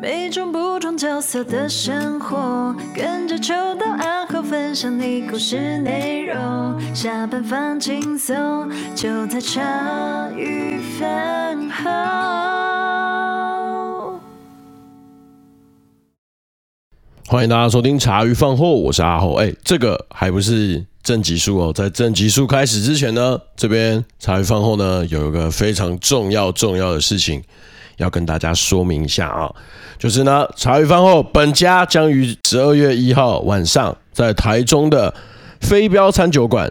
每种不同角色的生活，跟着秋到暗号分享你故事内容。下班放轻松，就在茶余饭后。欢迎大家收听茶余饭后，我是阿后。哎，这个还不是正集数哦，在正集数开始之前呢，这边茶余饭后呢有一个非常重要重要的事情。要跟大家说明一下啊，就是呢，茶余饭后本家将于十二月一号晚上在台中的飞镖餐酒馆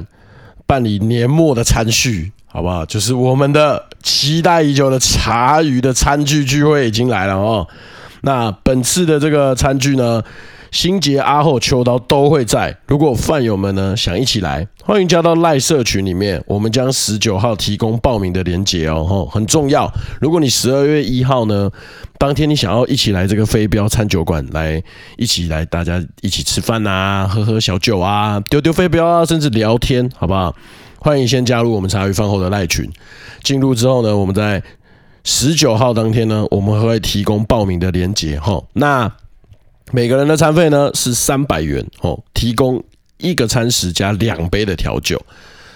办理年末的餐叙，好不好？就是我们的期待已久的茶余的餐具聚会已经来了哦。那本次的这个餐具呢，新杰、阿后、秋刀都会在。如果饭友们呢想一起来，欢迎加到赖社群里面，我们将十九号提供报名的连结哦，吼，很重要。如果你十二月一号呢，当天你想要一起来这个飞镖餐酒馆来一起来，大家一起吃饭啊，喝喝小酒啊，丢丢飞镖啊，甚至聊天，好不好？欢迎先加入我们茶余饭后的赖群。进入之后呢，我们在十九号当天呢，我们会提供报名的连结，吼，那。每个人的餐费呢是三百元哦，提供一个餐食加两杯的调酒。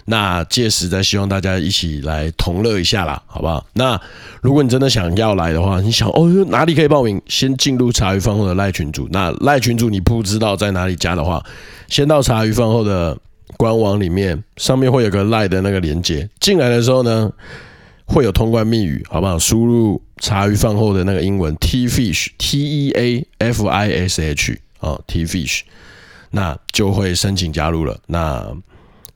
那届时再希望大家一起来同乐一下啦，好不好？那如果你真的想要来的话，你想哦哪里可以报名？先进入茶余饭后的赖群组。那赖群组你不知道在哪里加的话，先到茶余饭后的官网里面，上面会有个赖的那个连接。进来的时候呢，会有通关密语，好不好？输入茶余饭后的那个英文 T Fish T E A F I S H 啊 T Fish，那就会申请加入了。那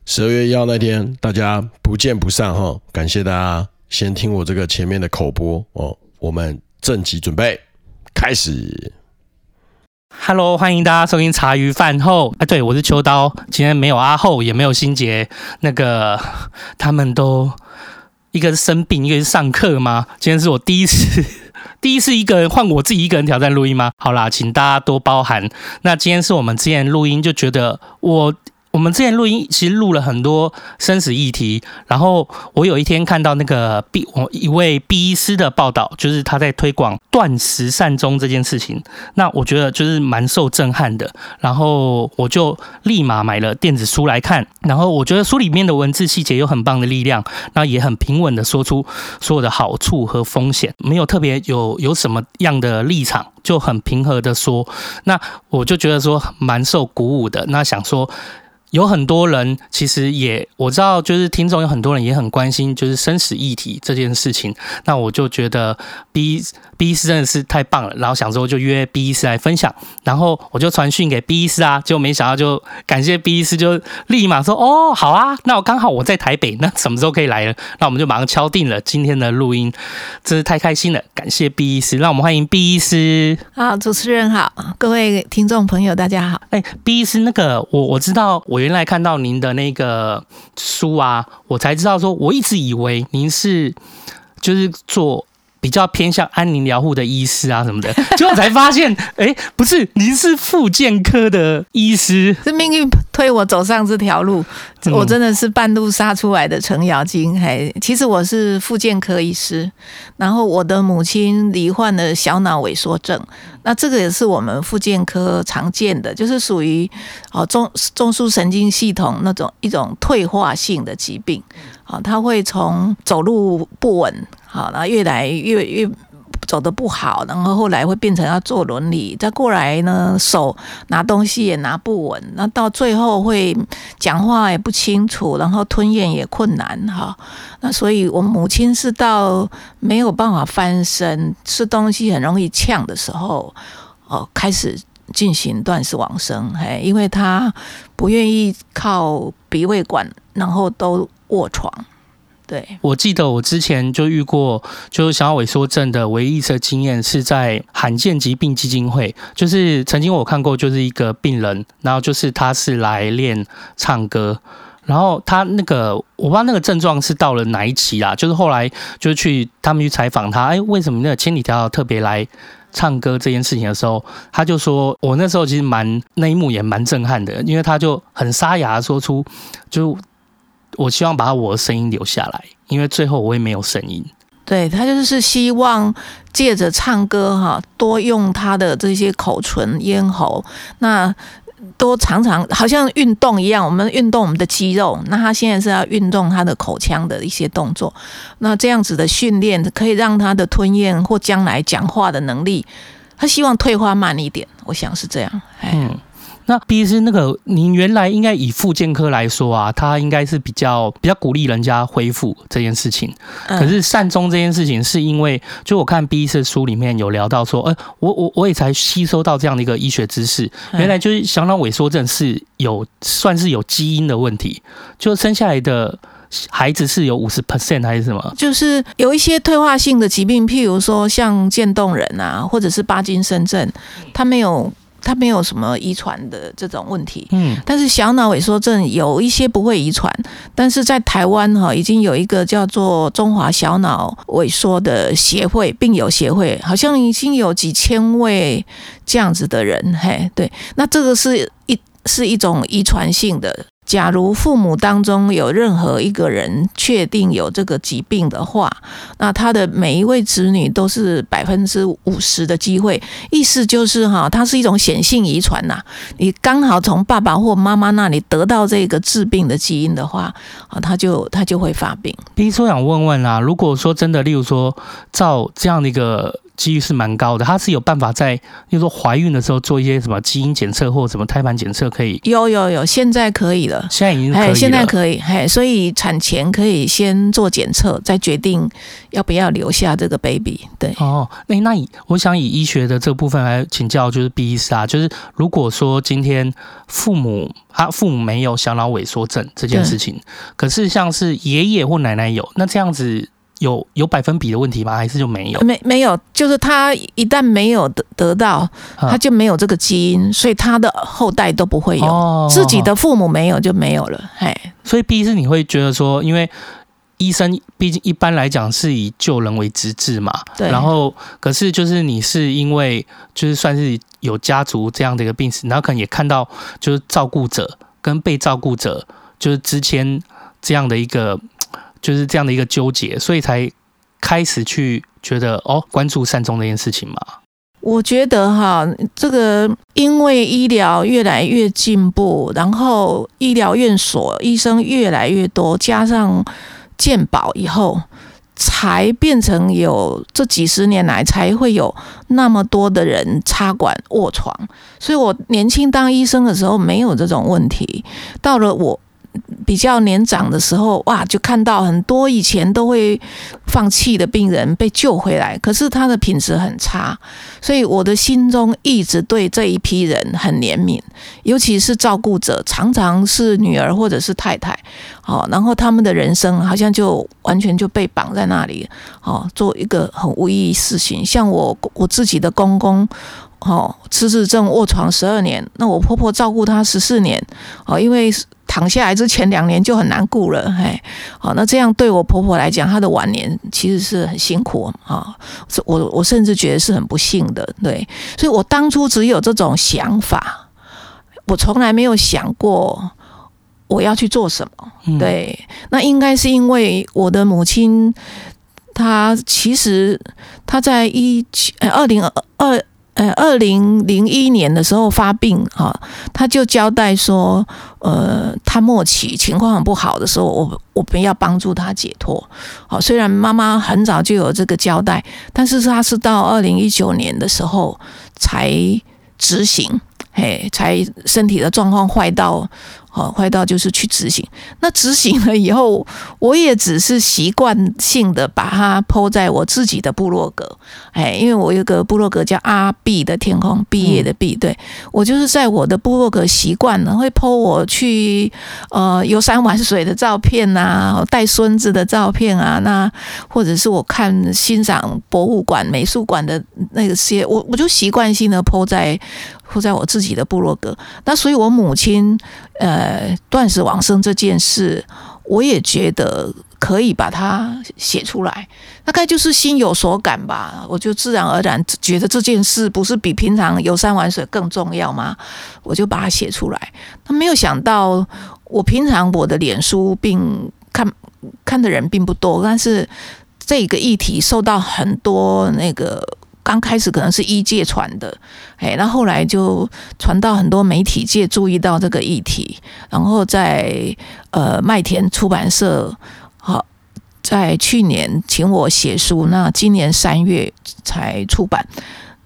十二月一号那天，大家不见不散哈！感谢大家先听我这个前面的口播哦。我们正集准备开始。Hello，欢迎大家收听茶余饭后。哎，对，我是秋刀，今天没有阿后，也没有新杰，那个他们都。一个是生病，一个是上课吗？今天是我第一次，第一次一个人换我自己一个人挑战录音吗？好啦，请大家多包涵。那今天是我们之前录音，就觉得我。我们之前录音其实录了很多生死议题，然后我有一天看到那个 B 我一位 B 医师的报道，就是他在推广断食善终这件事情，那我觉得就是蛮受震撼的，然后我就立马买了电子书来看，然后我觉得书里面的文字细节有很棒的力量，那也很平稳的说出所有的好处和风险，没有特别有有什么样的。立场，就很平和的说，那我就觉得说蛮受鼓舞的，那想说。有很多人其实也我知道，就是听众有很多人也很关心，就是生死议题这件事情。那我就觉得 B B 医师真的是太棒了，然后想说就约 B 医师来分享，然后我就传讯给 B 医师啊，结果没想到就感谢 B 医师就立马说哦好啊，那我刚好我在台北，那什么时候可以来了？那我们就马上敲定了今天的录音，真是太开心了，感谢 B 医师，让我们欢迎 B 医师。好，主持人好，各位听众朋友大家好。哎，B 医师那个我我知道我。原来看到您的那个书啊，我才知道说，我一直以为您是就是做比较偏向安宁疗护的医师啊什么的，结果才发现，哎，不是，您是复健科的医师，是命运推我走上这条路，我真的是半路杀出来的程咬金。还其实我是复健科医师，然后我的母亲罹患了小脑萎缩症。那这个也是我们复健科常见的，就是属于哦中中枢神经系统那种一种退化性的疾病，啊，他会从走路不稳，好，然后越来越越走得不好，然后后来会变成要坐轮椅，再过来呢手拿东西也拿不稳，那到最后会讲话也不清楚，然后吞咽也困难，哈。那所以，我母亲是到没有办法翻身，吃东西很容易呛的时候，哦，开始进行断食往生，嘿，因为她不愿意靠鼻胃管，然后都卧床。对，我记得我之前就遇过，就是小脑萎缩症的唯一一次经验是在罕见疾病基金会，就是曾经我看过，就是一个病人，然后就是他是来练唱歌。然后他那个我不知道那个症状是到了哪一期啦，就是后来就去他们去采访他，哎，为什么那个千里迢迢特别来唱歌这件事情的时候，他就说，我那时候其实蛮那一幕也蛮震撼的，因为他就很沙哑说出，就我希望把我的声音留下来，因为最后我也没有声音。对，他就是希望借着唱歌哈，多用他的这些口唇、咽喉，那多常常好像运动一样，我们运动我们的肌肉。那他现在是要运动他的口腔的一些动作，那这样子的训练可以让他的吞咽或将来讲话的能力，他希望退化慢一点，我想是这样。嗯。那 B 医师，那个您原来应该以复健科来说啊，他应该是比较比较鼓励人家恢复这件事情。可是善终这件事情，是因为就我看 B 医师的书里面有聊到说，呃，我我我也才吸收到这样的一个医学知识，原来就是小脑萎缩症是有算是有基因的问题，就生下来的孩子是有五十 percent 还是什么？就是有一些退化性的疾病，譬如说像渐冻人啊，或者是巴金森症，他没有。他没有什么遗传的这种问题，嗯，但是小脑萎缩症有一些不会遗传，但是在台湾哈已经有一个叫做中华小脑萎缩的协会，病友协会，好像已经有几千位这样子的人，嘿，对，那这个是一是一种遗传性的。假如父母当中有任何一个人确定有这个疾病的话，那他的每一位子女都是百分之五十的机会。意思就是哈，它是一种显性遗传呐。你刚好从爸爸或妈妈那里得到这个致病的基因的话，啊，他就他就会发病。比如说，想问问啊，如果说真的，例如说照这样的一个。几率是蛮高的，他是有办法在，比如说怀孕的时候做一些什么基因检测或什么胎盘检测，可以？有有有，现在可以了，现在已经可以了。现在可以，嘿，所以产前可以先做检测，再决定要不要留下这个 baby。对，哦，那那以我想以医学的这个部分来请教，就是 B 医师啊，就是如果说今天父母他父母没有小脑萎缩症这件事情，可是像是爷爷或奶奶有，那这样子。有有百分比的问题吗？还是就没有？没没有，就是他一旦没有得得到，他就没有这个基因，所以他的后代都不会有。哦、自己的父母没有就没有了。嘿，所以 B 是你会觉得说，因为医生毕竟一般来讲是以救人为职志嘛。对。然后，可是就是你是因为就是算是有家族这样的一个病史，然后可能也看到就是照顾者跟被照顾者就是之前这样的一个。就是这样的一个纠结，所以才开始去觉得哦，关注善终这件事情嘛。我觉得哈，这个因为医疗越来越进步，然后医疗院所医生越来越多，加上健保以后，才变成有这几十年来才会有那么多的人插管卧床。所以我年轻当医生的时候没有这种问题，到了我。比较年长的时候，哇，就看到很多以前都会放弃的病人被救回来，可是他的品质很差，所以我的心中一直对这一批人很怜悯，尤其是照顾者，常常是女儿或者是太太，好，然后他们的人生好像就完全就被绑在那里，好，做一个很无意义事情。像我我自己的公公，哦，失智症卧床十二年，那我婆婆照顾他十四年，哦，因为。躺下来之前两年就很难顾了，嘿，好，那这样对我婆婆来讲，她的晚年其实是很辛苦啊，我我甚至觉得是很不幸的，对，所以我当初只有这种想法，我从来没有想过我要去做什么，对，那应该是因为我的母亲，她其实她在一七二零二二。呃，二零零一年的时候发病哈，他就交代说，呃，他末期情况很不好的时候，我我们要帮助他解脱。好，虽然妈妈很早就有这个交代，但是他是到二零一九年的时候才执行，嘿，才身体的状况坏到。哦，坏到就是去执行。那执行了以后，我也只是习惯性的把它 po 在我自己的部落格。哎，因为我有个部落格叫阿毕的天空，毕业的毕。对，我就是在我的部落格习惯了会 po 我去呃游山玩水的照片呐、啊，带孙子的照片啊，那或者是我看欣赏博物馆、美术馆的那个些，我我就习惯性的 po 在。铺在我自己的部落格，那所以，我母亲呃断食往生这件事，我也觉得可以把它写出来。大概就是心有所感吧，我就自然而然觉得这件事不是比平常游山玩水更重要吗？我就把它写出来。他没有想到，我平常我的脸书并看看的人并不多，但是这个议题受到很多那个刚开始可能是医界传的，哎，那后来就传到很多媒体界注意到这个议题，然后在呃麦田出版社好。在去年请我写书，那今年三月才出版。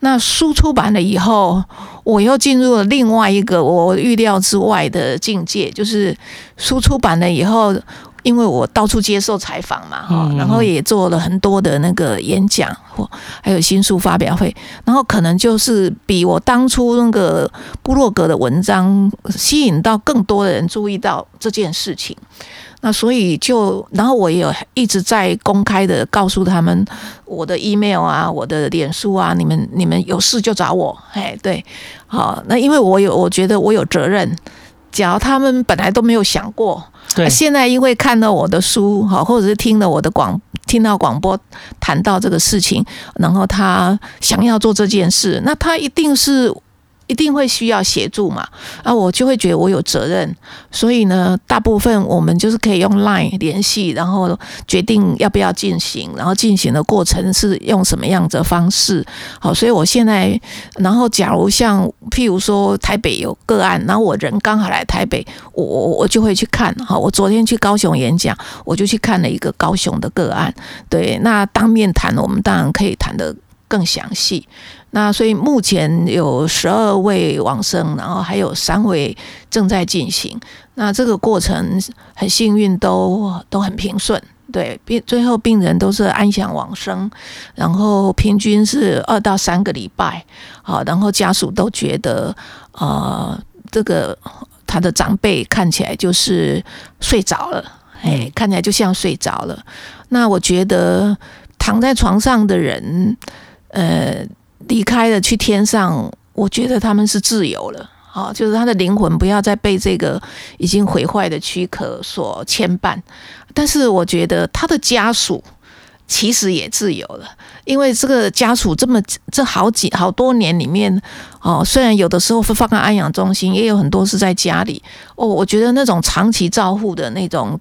那书出版了以后，我又进入了另外一个我预料之外的境界，就是书出版了以后，因为我到处接受采访嘛，哈，然后也做了很多的那个演讲或还有新书发表会，然后可能就是比我当初那个部落格的文章吸引到更多的人注意到这件事情。那所以就，然后我也有一直在公开的告诉他们我的 email 啊，我的脸书啊，你们你们有事就找我，哎，对，好，那因为我有，我觉得我有责任。假如他们本来都没有想过，对，现在因为看到我的书，好，或者是听了我的广，听到广播谈到这个事情，然后他想要做这件事，那他一定是。一定会需要协助嘛？啊，我就会觉得我有责任，所以呢，大部分我们就是可以用 Line 联系，然后决定要不要进行，然后进行的过程是用什么样的方式。好，所以我现在，然后假如像譬如说台北有个案，然后我人刚好来台北，我我我就会去看。好，我昨天去高雄演讲，我就去看了一个高雄的个案。对，那当面谈，我们当然可以谈得更详细。那所以目前有十二位往生，然后还有三位正在进行。那这个过程很幸运，都都很平顺。对，病最后病人都是安详往生，然后平均是二到三个礼拜。好，然后家属都觉得，呃，这个他的长辈看起来就是睡着了，哎，看起来就像睡着了。那我觉得躺在床上的人，呃。离开了去天上，我觉得他们是自由了，啊，就是他的灵魂不要再被这个已经毁坏的躯壳所牵绊。但是我觉得他的家属其实也自由了，因为这个家属这么这好几好多年里面。哦，虽然有的时候会放在安养中心，也有很多是在家里。哦，我觉得那种长期照护的那种，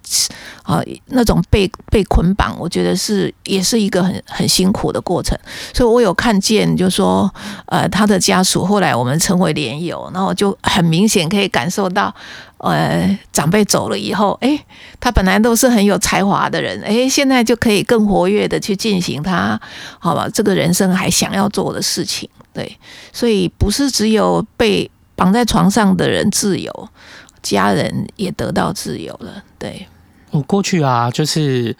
啊，那种被被捆绑，我觉得是也是一个很很辛苦的过程。所以我有看见，就说，呃，他的家属后来我们成为连友，然后就很明显可以感受到，呃，长辈走了以后，哎，他本来都是很有才华的人，哎，现在就可以更活跃的去进行他，好吧，这个人生还想要做的事情。对，所以不是只有被绑在床上的人自由，家人也得到自由了。对，我过去啊，就是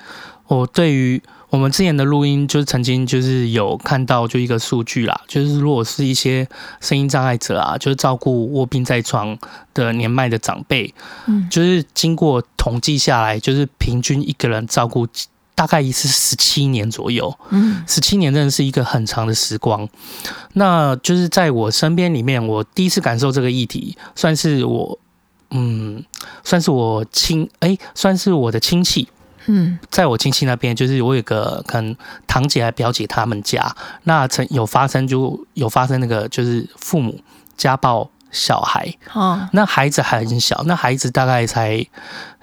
我对于我们之前的录音，就是曾经就是有看到就一个数据啦，就是如果是一些声音障碍者啊，就是照顾卧病在床的年迈的长辈，嗯，就是经过统计下来，就是平均一个人照顾。大概是十七年左右，嗯，十七年真的是一个很长的时光。那就是在我身边里面，我第一次感受这个议题，算是我，嗯，算是我亲，哎，算是我的亲戚，嗯，在我亲戚那边，就是我有个可能堂姐还表姐他们家，那曾有发生，就有发生那个就是父母家暴。小孩，哦，那孩子还很小，那孩子大概才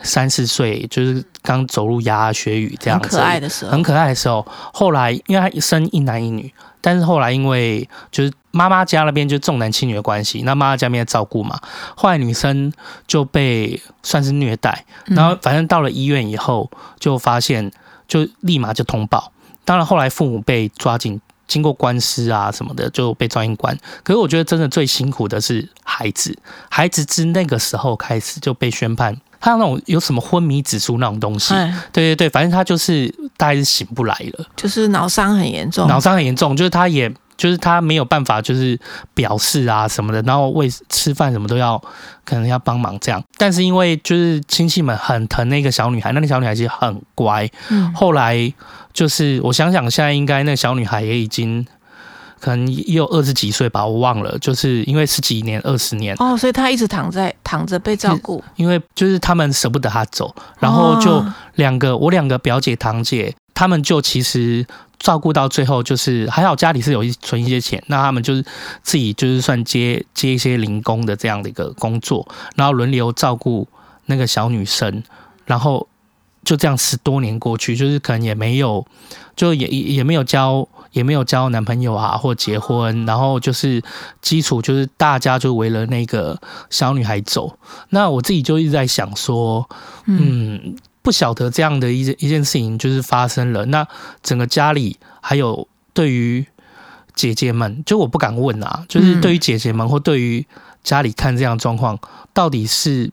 三四岁，就是刚走路牙牙学语这样子，很可爱的时候，很可爱的时候。后来因为他生一男一女，但是后来因为就是妈妈家那边就重男轻女的关系，那妈妈家那边照顾嘛，后来女生就被算是虐待，然后反正到了医院以后，就发现就立马就通报，当然后来父母被抓进。经过官司啊什么的，就被抓进关。可是我觉得真的最辛苦的是孩子，孩子自那个时候开始就被宣判，他那种有什么昏迷指数那种东西，对对对，反正他就是大概是醒不来了，就是脑伤很严重，脑伤很严重，就是他也就是他没有办法就是表示啊什么的，然后喂吃饭什么都要可能要帮忙这样。但是因为就是亲戚们很疼那个小女孩，那个小女孩其实很乖，嗯，后来。就是我想想，现在应该那个小女孩也已经可能也有二十几岁吧，我忘了。就是因为十几年、二十年哦，所以她一直躺在躺着被照顾。因为就是他们舍不得她走，然后就两个我两个表姐堂姐，他们就其实照顾到最后，就是还好家里是有一存一些钱，那他们就是自己就是算接接一些零工的这样的一个工作，然后轮流照顾那个小女生，然后。就这样十多年过去，就是可能也没有，就也也没有交，也没有交男朋友啊，或结婚，然后就是基础就是大家就围了那个小女孩走。那我自己就一直在想说，嗯，不晓得这样的一件一件事情就是发生了，那整个家里还有对于姐姐们，就我不敢问啊，就是对于姐姐们或对于家里看这样状况，到底是。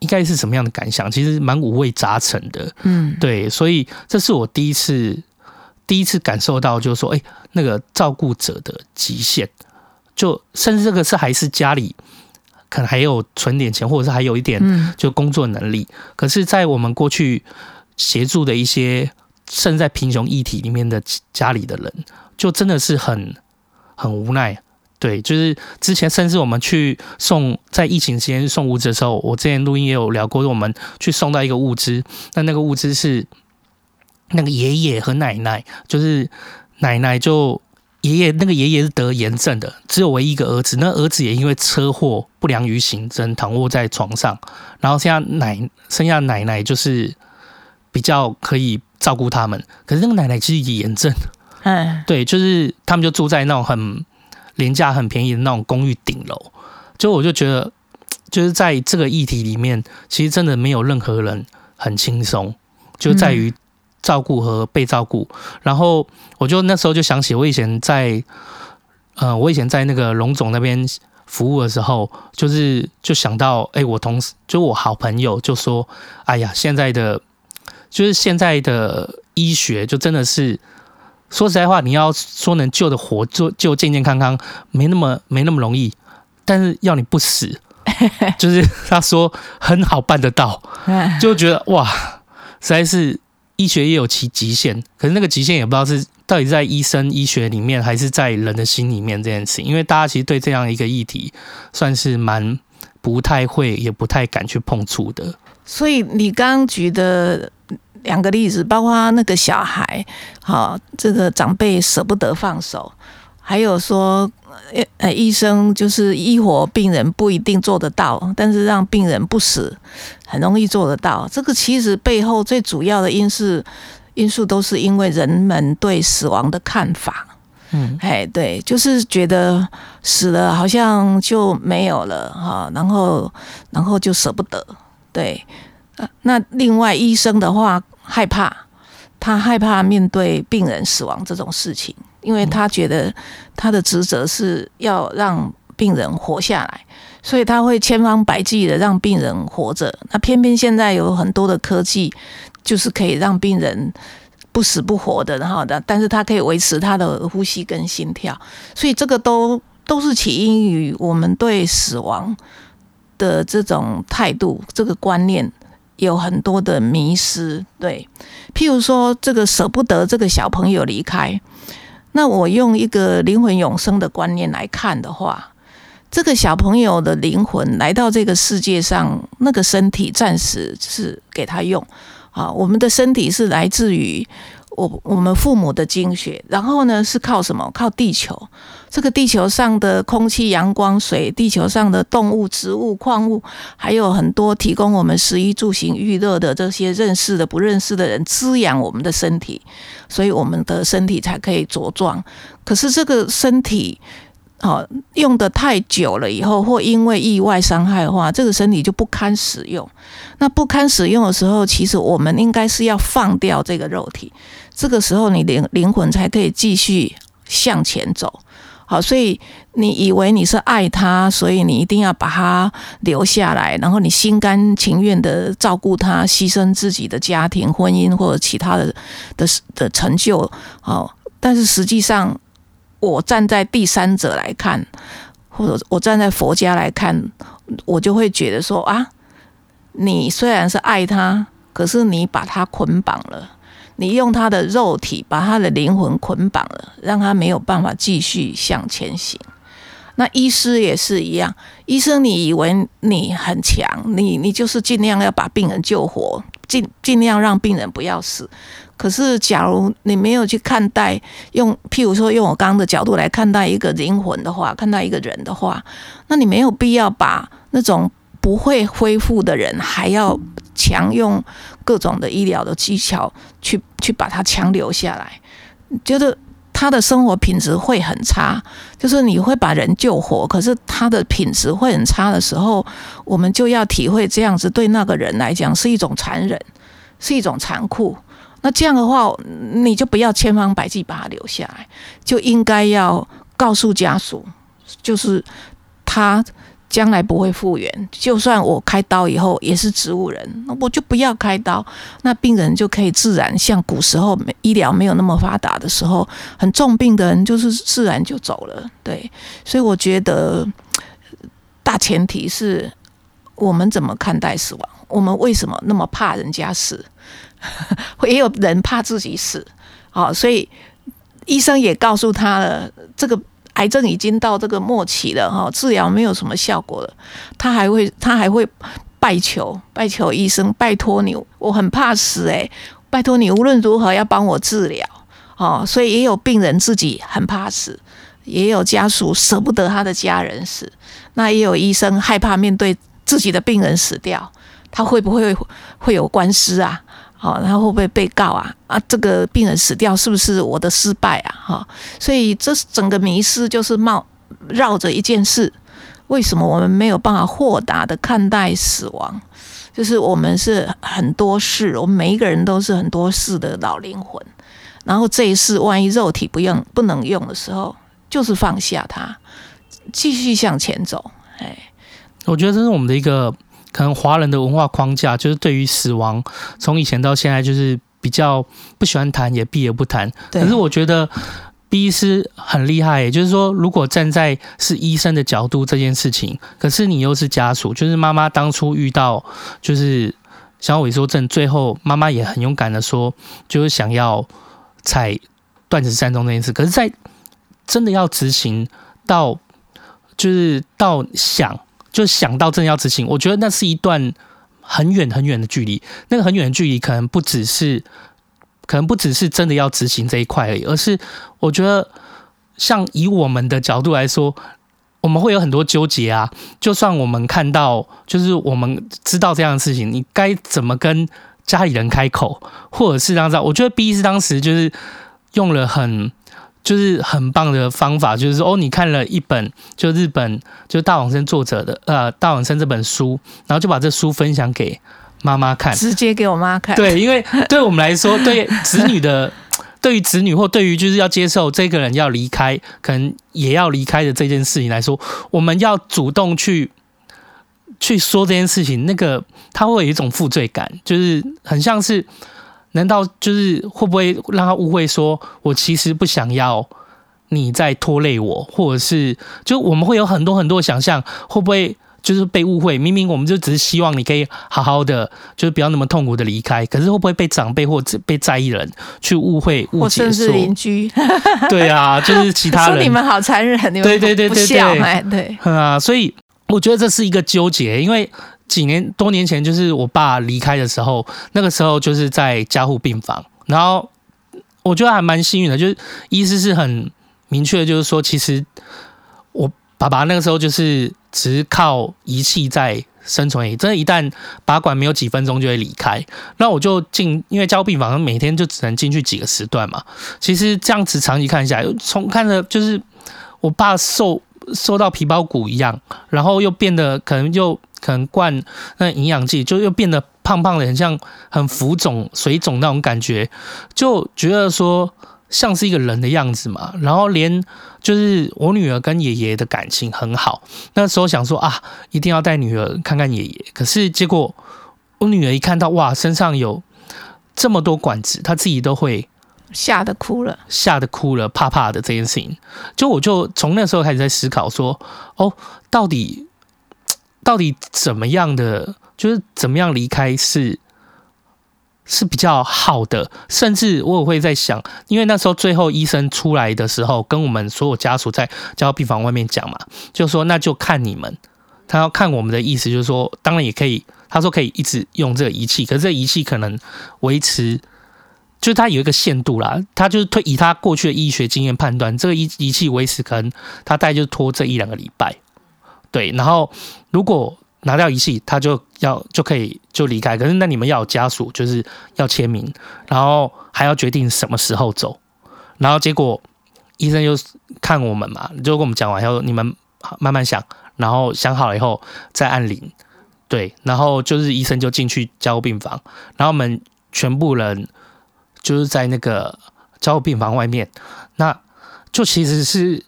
应该是什么样的感想？其实蛮五味杂陈的，嗯，对，所以这是我第一次第一次感受到，就是说，哎，那个照顾者的极限，就甚至这个是还是家里可能还有存点钱，或者是还有一点就工作能力，可是，在我们过去协助的一些身在贫穷议题里面的家里的人，就真的是很很无奈。对，就是之前甚至我们去送在疫情期间送物资的时候，我之前录音也有聊过，我们去送到一个物资，那那个物资是那个爷爷和奶奶，就是奶奶就爷爷那个爷爷是得炎症的，只有唯一一个儿子，那儿子也因为车祸不良于行政躺卧在床上，然后剩下奶剩下奶奶就是比较可以照顾他们，可是那个奶奶其实也炎症，哎，对，就是他们就住在那种很。廉价很便宜的那种公寓顶楼，就我就觉得，就是在这个议题里面，其实真的没有任何人很轻松，就在于照顾和被照顾。然后我就那时候就想起我以前在，呃，我以前在那个龙总那边服务的时候，就是就想到，哎，我同事就我好朋友就说，哎呀，现在的就是现在的医学就真的是。说实在话，你要说能救的活，就就健健康康，没那么没那么容易。但是要你不死，就是他说很好办得到，就觉得哇，实在是医学也有其极限。可是那个极限也不知道是到底在医生医学里面，还是在人的心里面这件事情。因为大家其实对这样一个议题，算是蛮不太会，也不太敢去碰触的。所以你刚刚举的。两个例子，包括那个小孩，好，这个长辈舍不得放手，还有说，呃，医生就是医活病人不一定做得到，但是让病人不死，很容易做得到。这个其实背后最主要的因素，因素都是因为人们对死亡的看法，嗯，哎，对，就是觉得死了好像就没有了哈，然后，然后就舍不得，对。那另外医生的话，害怕，他害怕面对病人死亡这种事情，因为他觉得他的职责是要让病人活下来，所以他会千方百计的让病人活着。那偏偏现在有很多的科技，就是可以让病人不死不活的，然后的，但是他可以维持他的呼吸跟心跳，所以这个都都是起因于我们对死亡的这种态度，这个观念。有很多的迷失，对，譬如说这个舍不得这个小朋友离开，那我用一个灵魂永生的观念来看的话，这个小朋友的灵魂来到这个世界上，那个身体暂时是给他用，啊，我们的身体是来自于。我我们父母的精血，然后呢是靠什么？靠地球，这个地球上的空气、阳光、水，地球上的动物、植物、矿物，还有很多提供我们食衣住行、娱乐的这些认识的、不认识的人滋养我们的身体，所以我们的身体才可以茁壮。可是这个身体。好，用得太久了以后，或因为意外伤害的话，这个身体就不堪使用。那不堪使用的时候，其实我们应该是要放掉这个肉体，这个时候你灵灵魂才可以继续向前走。好，所以你以为你是爱他，所以你一定要把他留下来，然后你心甘情愿的照顾他，牺牲自己的家庭、婚姻或者其他的的的成就。好，但是实际上。我站在第三者来看，或者我站在佛家来看，我就会觉得说啊，你虽然是爱他，可是你把他捆绑了，你用他的肉体把他的灵魂捆绑了，让他没有办法继续向前行。那医师也是一样，医生你以为你很强，你你就是尽量要把病人救活，尽尽量让病人不要死。可是，假如你没有去看待，用譬如说用我刚刚的角度来看待一个灵魂的话，看待一个人的话，那你没有必要把那种不会恢复的人还要强用各种的医疗的技巧去去把他强留下来，觉得他的生活品质会很差。就是你会把人救活，可是他的品质会很差的时候，我们就要体会这样子对那个人来讲是一种残忍，是一种残酷。那这样的话，你就不要千方百计把他留下来，就应该要告诉家属，就是他。将来不会复原，就算我开刀以后也是植物人，那我就不要开刀，那病人就可以自然像古时候医疗没有那么发达的时候，很重病的人就是自然就走了。对，所以我觉得大前提是我们怎么看待死亡，我们为什么那么怕人家死，也有人怕自己死，好，所以医生也告诉他了这个。癌症已经到这个末期了哈，治疗没有什么效果了，他还会他还会拜求拜求医生，拜托你，我很怕死诶，拜托你无论如何要帮我治疗哦。所以也有病人自己很怕死，也有家属舍不得他的家人死，那也有医生害怕面对自己的病人死掉，他会不会会有官司啊？好，他会不会被告啊？啊，这个病人死掉是不是我的失败啊？哈，所以这整个迷失就是冒绕着一件事：为什么我们没有办法豁达的看待死亡？就是我们是很多事，我们每一个人都是很多事的老灵魂。然后这一世万一肉体不用不能用的时候，就是放下它，继续向前走。哎，我觉得这是我们的一个。可能华人的文化框架就是对于死亡，从以前到现在就是比较不喜欢谈，也避而不谈。可是我觉得 B 医师很厉害，也就是说，如果站在是医生的角度这件事情，可是你又是家属，就是妈妈当初遇到就是小脑萎缩症，最后妈妈也很勇敢的说，就是想要采断子善终这件事。可是，在真的要执行到，就是到想。就想到真的要执行，我觉得那是一段很远很远的距离。那个很远的距离，可能不只是，可能不只是真的要执行这一块而已，而是我觉得，像以我们的角度来说，我们会有很多纠结啊。就算我们看到，就是我们知道这样的事情，你该怎么跟家里人开口，或者是这样子？我觉得 B 是当时就是用了很。就是很棒的方法，就是说哦，你看了一本就日本就大网生作者的呃大网生这本书，然后就把这书分享给妈妈看，直接给我妈看。对，因为对我们来说，对子女的，对于子女或对于就是要接受这个人要离开，可能也要离开的这件事情来说，我们要主动去去说这件事情，那个他会有一种负罪感，就是很像是。难道就是会不会让他误会说，我其实不想要你再拖累我，或者是就我们会有很多很多想象，会不会就是被误会？明明我们就只是希望你可以好好的，就是不要那么痛苦的离开，可是会不会被长辈或者被在意人去误会误解？甚至邻居，对啊，就是其他人说你们好残忍，你们对对对对对，哎 对啊，所以我觉得这是一个纠结，因为。几年多年前，就是我爸离开的时候，那个时候就是在加护病房。然后我觉得还蛮幸运的，就是医师是很明确，就是说，其实我爸爸那个时候就是只靠仪器在生存而已。真的，一旦拔管没有几分钟就会离开。那我就进，因为加护病房每天就只能进去几个时段嘛。其实这样子长期看下来，从看着就是我爸瘦瘦到皮包骨一样，然后又变得可能又。可能灌那营养剂，就又变得胖胖的，很像很浮肿、水肿那种感觉，就觉得说像是一个人的样子嘛。然后连就是我女儿跟爷爷的感情很好，那时候想说啊，一定要带女儿看看爷爷。可是结果我女儿一看到哇，身上有这么多管子，她自己都会吓得哭了，吓得哭了，怕怕的这件事情。就我就从那时候开始在思考说，哦，到底。到底怎么样的，就是怎么样离开是是比较好的，甚至我也会在想，因为那时候最后医生出来的时候，跟我们所有家属在加护病房外面讲嘛，就说那就看你们，他要看我们的意思，就是说当然也可以，他说可以一直用这个仪器，可是这个仪器可能维持，就他有一个限度啦，他就是推以他过去的医学经验判断，这个仪仪器维持可能他大概就拖这一两个礼拜。对，然后如果拿掉仪器，他就要就可以就离开。可是那你们要有家属，就是要签名，然后还要决定什么时候走。然后结果医生就看我们嘛，就跟我们讲完以后，你们慢慢想，然后想好了以后再按铃。对，然后就是医生就进去交病房，然后我们全部人就是在那个加护病房外面，那就其实是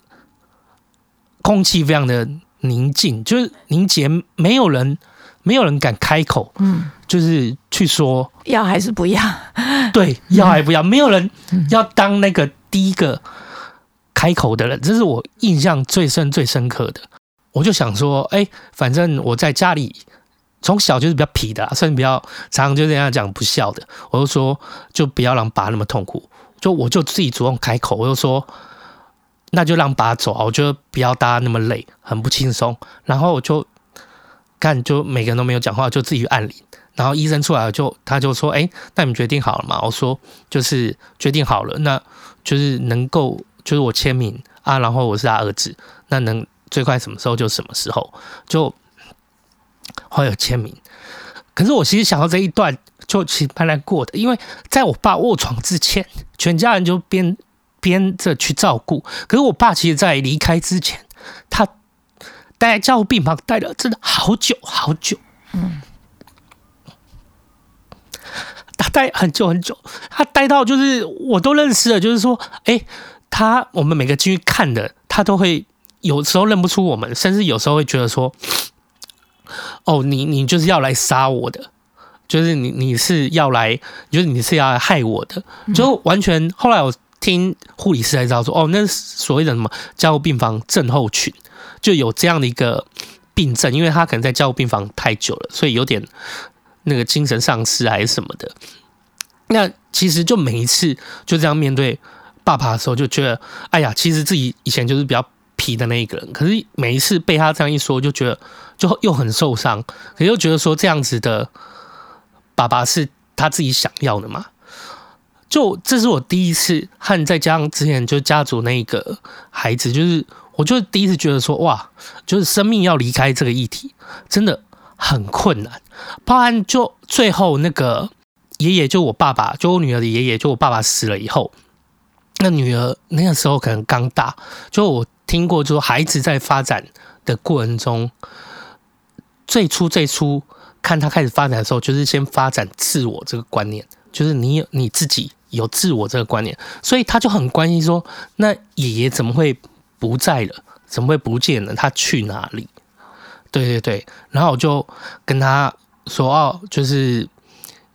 空气非常的。宁静就是凝结，没有人，没有人敢开口，嗯，就是去说要还是不要，对，要还不要，没有人要当那个第一个开口的人，这是我印象最深、最深刻的。我就想说，哎，反正我在家里从小就是比较皮的，甚至比较常常就这样讲不孝的，我就说就不要让爸那么痛苦，就我就自己主动开口，我就说。那就让爸走啊！我觉得不要大家那么累，很不轻松。然后我就看，就每个人都没有讲话，就自己按铃。然后医生出来了就，他就说：“哎，那你们决定好了吗？”我说：“就是决定好了，那就是能够，就是我签名啊。然后我是他儿子，那能最快什么时候就什么时候，就会有签名。可是我其实想到这一段，就其实蛮难过的，因为在我爸卧床之前，全家人就边。边着去照顾，可是我爸其实，在离开之前，他待在加护病房待了真的好久好久，嗯，他待很久很久，他待到就是我都认识了，就是说，哎，他我们每个进去看的，他都会有时候认不出我们，甚至有时候会觉得说，哦，你你就是要来杀我的，就是你你是要来，就是你是要来害我的，就完全后来我。听护理师才知道说，哦，那所谓的什么加护病房症候群，就有这样的一个病症，因为他可能在加护病房太久了，所以有点那个精神丧失还是什么的。那其实就每一次就这样面对爸爸的时候，就觉得，哎呀，其实自己以前就是比较皮的那一个人，可是每一次被他这样一说，就觉得就又很受伤，可又觉得说这样子的爸爸是他自己想要的嘛。就这是我第一次和再加上之前就家族那个孩子，就是我就第一次觉得说哇，就是生命要离开这个议题真的很困难。包含就最后那个爷爷，就我爸爸，就我女儿的爷爷，就我爸爸死了以后，那女儿那个时候可能刚大，就我听过，就孩子在发展的过程中，最初最初看他开始发展的时候，就是先发展自我这个观念，就是你你自己。有自我这个观念，所以他就很关心说：“那爷爷怎么会不在了？怎么会不见了？他去哪里？”对对对，然后我就跟他说：“哦，就是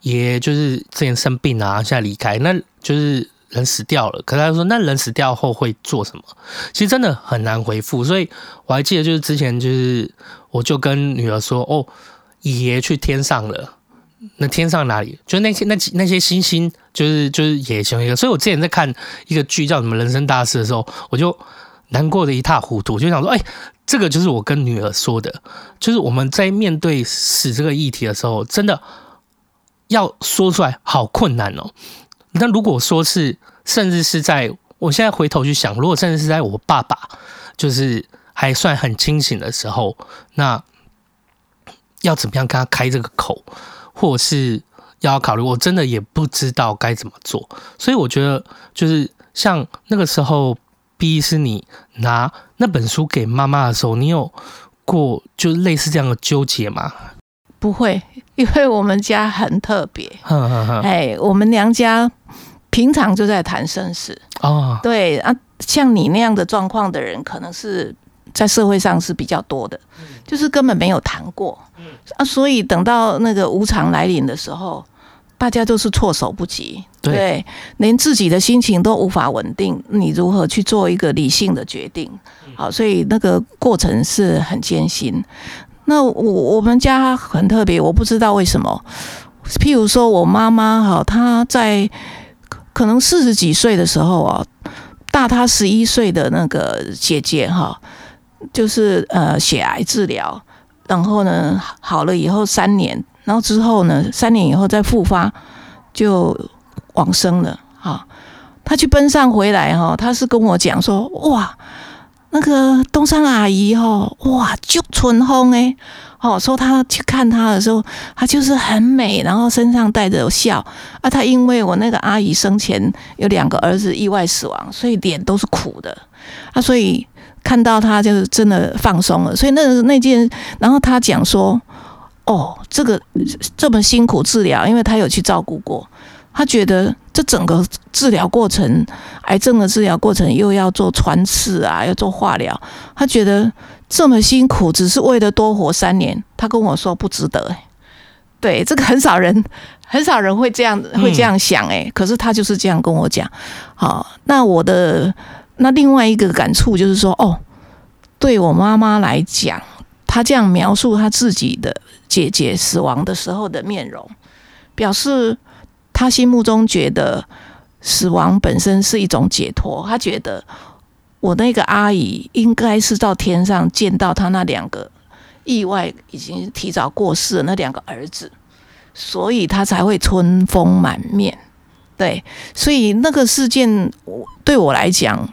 爷爷就是之前生病啊，现在离开，那就是人死掉了。”可是他说：“那人死掉后会做什么？”其实真的很难回复，所以我还记得就是之前就是我就跟女儿说：“哦，爷爷去天上了。”那天上哪里？就那些那那些星星，就是就是也其中一个。所以我之前在看一个剧叫什么《人生大事》的时候，我就难过的一塌糊涂，就想说，哎，这个就是我跟女儿说的，就是我们在面对死这个议题的时候，真的要说出来好困难哦。那如果说是，甚至是在我现在回头去想，如果甚至是在我爸爸就是还算很清醒的时候，那要怎么样跟他开这个口？或是要考虑，我真的也不知道该怎么做，所以我觉得就是像那个时候，毕竟是你拿那本书给妈妈的时候，你有过就类似这样的纠结吗？不会，因为我们家很特别，哎，我们娘家平常就在谈生死哦，对啊，像你那样的状况的人，可能是。在社会上是比较多的，就是根本没有谈过，啊，所以等到那个无常来临的时候，大家都是措手不及，对，连自己的心情都无法稳定，你如何去做一个理性的决定？好，所以那个过程是很艰辛。那我我们家很特别，我不知道为什么，譬如说我妈妈哈，她在可能四十几岁的时候啊，大她十一岁的那个姐姐哈。就是呃血癌治疗，然后呢好了以后三年，然后之后呢三年以后再复发就往生了哈。她去奔丧回来哈，她是跟我讲说哇，那个东山阿姨哦，哇，就春风哎，哦，说她去看她的时候，她就是很美，然后身上带着笑啊。她因为我那个阿姨生前有两个儿子意外死亡，所以脸都是苦的啊，所以看到她就是真的放松了。所以那那件，然后她讲说，哦，这个这么辛苦治疗，因为她有去照顾过。他觉得这整个治疗过程，癌症的治疗过程又要做穿刺啊，要做化疗。他觉得这么辛苦，只是为了多活三年。他跟我说不值得。对，这个很少人，很少人会这样会这样想。哎，可是他就是这样跟我讲。好，那我的那另外一个感触就是说，哦，对我妈妈来讲，她这样描述她自己的姐姐死亡的时候的面容，表示。他心目中觉得死亡本身是一种解脱，他觉得我那个阿姨应该是到天上见到他那两个意外已经提早过世的那两个儿子，所以他才会春风满面。对，所以那个事件我对我来讲，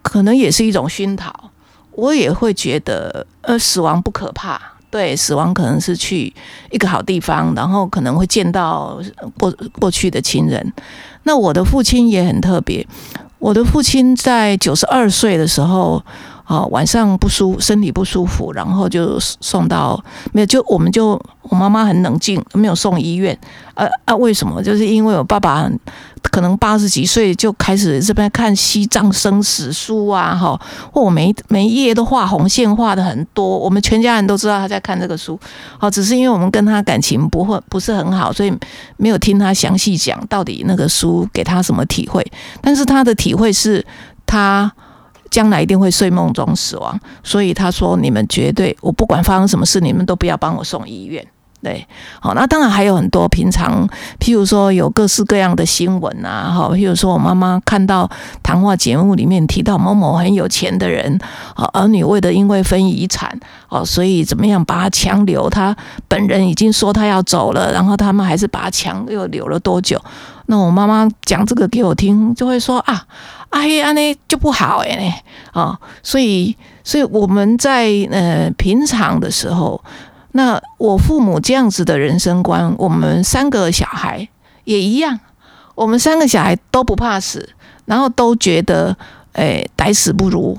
可能也是一种熏陶，我也会觉得，呃，死亡不可怕。对，死亡可能是去一个好地方，然后可能会见到过过去的亲人。那我的父亲也很特别，我的父亲在九十二岁的时候，啊，晚上不舒身体不舒服，然后就送到没有，就我们就我妈妈很冷静，没有送医院。呃啊，为什么？就是因为我爸爸。可能八十几岁就开始这边看西藏生死书啊，哈，或我每每一页都画红线，画的很多。我们全家人都知道他在看这个书，好，只是因为我们跟他感情不会不是很好，所以没有听他详细讲到底那个书给他什么体会。但是他的体会是他将来一定会睡梦中死亡，所以他说：“你们绝对，我不管发生什么事，你们都不要帮我送医院。”对，好，那当然还有很多平常，譬如说有各式各样的新闻啊，哈，譬如说我妈妈看到谈话节目里面提到某某很有钱的人，啊，儿女为了因为分遗产，哦，所以怎么样把他强留，他本人已经说他要走了，然后他们还是把他强又留了多久？那我妈妈讲这个给我听，就会说啊，哎呀，那就不好哎，啊，所以，所以我们在呃平常的时候。那我父母这样子的人生观，我们三个小孩也一样。我们三个小孩都不怕死，然后都觉得，诶，歹死不如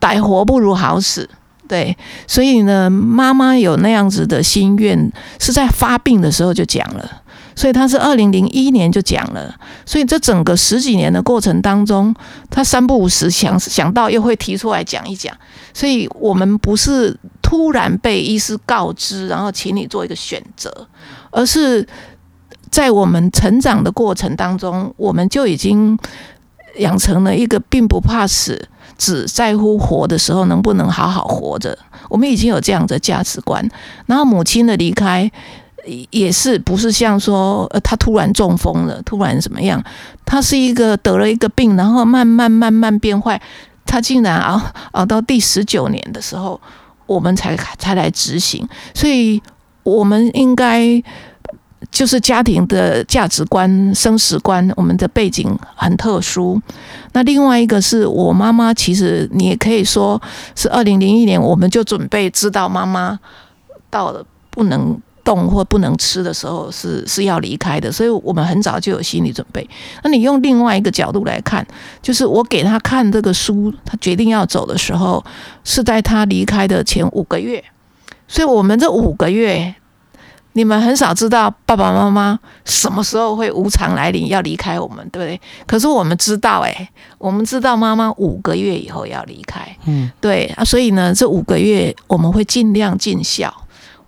歹活不如好死。对，所以呢，妈妈有那样子的心愿，是在发病的时候就讲了。所以他是二零零一年就讲了。所以这整个十几年的过程当中，他三不五时想想到又会提出来讲一讲。所以我们不是。突然被医师告知，然后请你做一个选择，而是在我们成长的过程当中，我们就已经养成了一个并不怕死，只在乎活的时候能不能好好活着。我们已经有这样的价值观。然后母亲的离开也是不是像说，呃，他突然中风了，突然怎么样？他是一个得了一个病，然后慢慢慢慢变坏，他竟然熬熬到第十九年的时候。我们才才来执行，所以我们应该就是家庭的价值观、生死观，我们的背景很特殊。那另外一个是我妈妈，其实你也可以说是二零零一年，我们就准备知道妈妈到了不能。动或不能吃的时候是是要离开的，所以我们很早就有心理准备。那你用另外一个角度来看，就是我给他看这个书，他决定要走的时候是在他离开的前五个月，所以我们这五个月，你们很少知道爸爸妈妈什么时候会无常来临要离开我们，对不对？可是我们知道，诶，我们知道妈妈五个月以后要离开，嗯，对啊，所以呢，这五个月我们会尽量尽孝。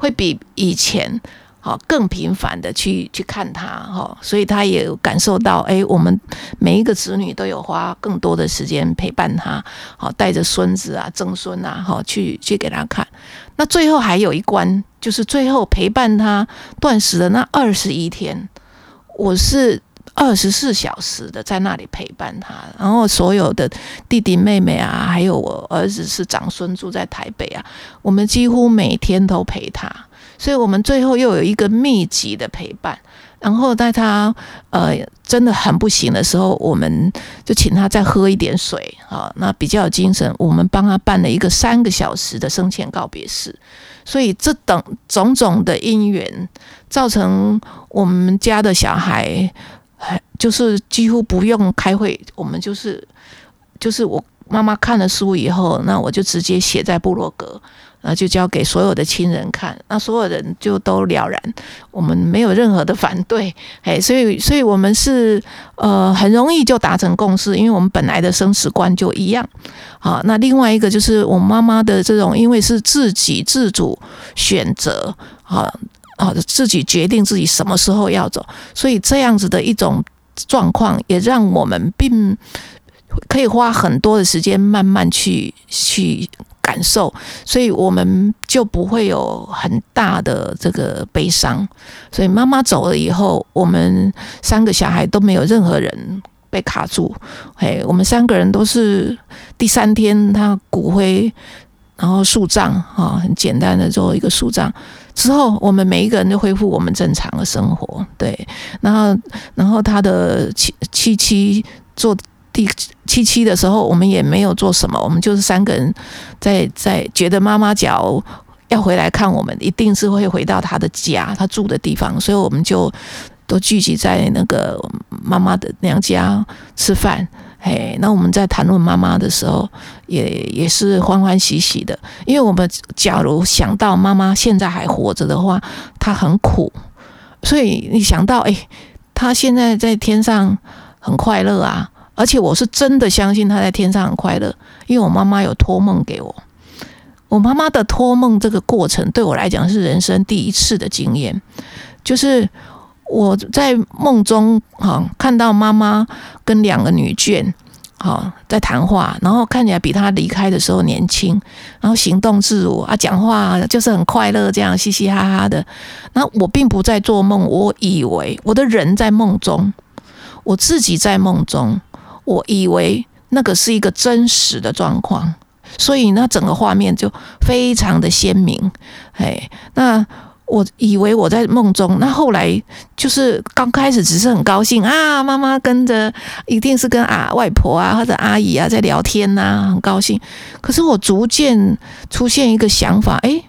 会比以前好更频繁的去去看他哈，所以他也感受到，哎，我们每一个子女都有花更多的时间陪伴他，好带着孙子啊、曾孙啊，好去去给他看。那最后还有一关，就是最后陪伴他断食的那二十一天，我是二十四小时的在那里陪伴他，然后所有的弟弟妹妹啊，还有我儿子是长孙住在台北啊，我们几乎每天都陪他。所以我们最后又有一个密集的陪伴，然后在他呃真的很不行的时候，我们就请他再喝一点水啊，那比较有精神。我们帮他办了一个三个小时的生前告别式，所以这等种种的因缘，造成我们家的小孩，就是几乎不用开会，我们就是就是我妈妈看了书以后，那我就直接写在部落格。那就交给所有的亲人看，那所有人就都了然，我们没有任何的反对，哎，所以，所以我们是呃很容易就达成共识，因为我们本来的生死观就一样。好，那另外一个就是我妈妈的这种，因为是自己自主选择，啊啊，自己决定自己什么时候要走，所以这样子的一种状况，也让我们并可以花很多的时间慢慢去去。感受，所以我们就不会有很大的这个悲伤。所以妈妈走了以后，我们三个小孩都没有任何人被卡住。嘿，我们三个人都是第三天他骨灰，然后树葬啊，很简单的做一个树葬之后，我们每一个人就恢复我们正常的生活。对，然后然后他的七七七做。第七七的时候，我们也没有做什么，我们就是三个人在在觉得妈妈脚要回来看我们，一定是会回到她的家，她住的地方，所以我们就都聚集在那个妈妈的娘家吃饭。嘿，那我们在谈论妈妈的时候，也也是欢欢喜喜的，因为我们假如想到妈妈现在还活着的话，她很苦，所以你想到，哎，她现在在天上很快乐啊。而且我是真的相信她在天上很快乐，因为我妈妈有托梦给我。我妈妈的托梦这个过程对我来讲是人生第一次的经验，就是我在梦中哈看到妈妈跟两个女眷哈在谈话，然后看起来比她离开的时候年轻，然后行动自如啊，讲话就是很快乐，这样嘻嘻哈哈的。那我并不在做梦，我以为我的人在梦中，我自己在梦中。我以为那个是一个真实的状况，所以那整个画面就非常的鲜明。哎，那我以为我在梦中，那后来就是刚开始只是很高兴啊，妈妈跟着一定是跟啊外婆啊或者阿姨啊在聊天呐、很高兴。可是我逐渐出现一个想法，哎，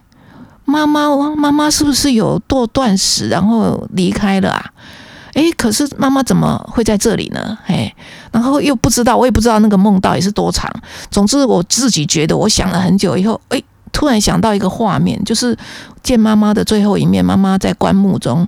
妈妈妈妈是不是有堕断食，然后离开了啊？哎，可是妈妈怎么会在这里呢？哎，然后又不知道，我也不知道那个梦到底是多长。总之，我自己觉得，我想了很久以后，哎，突然想到一个画面，就是见妈妈的最后一面。妈妈在棺木中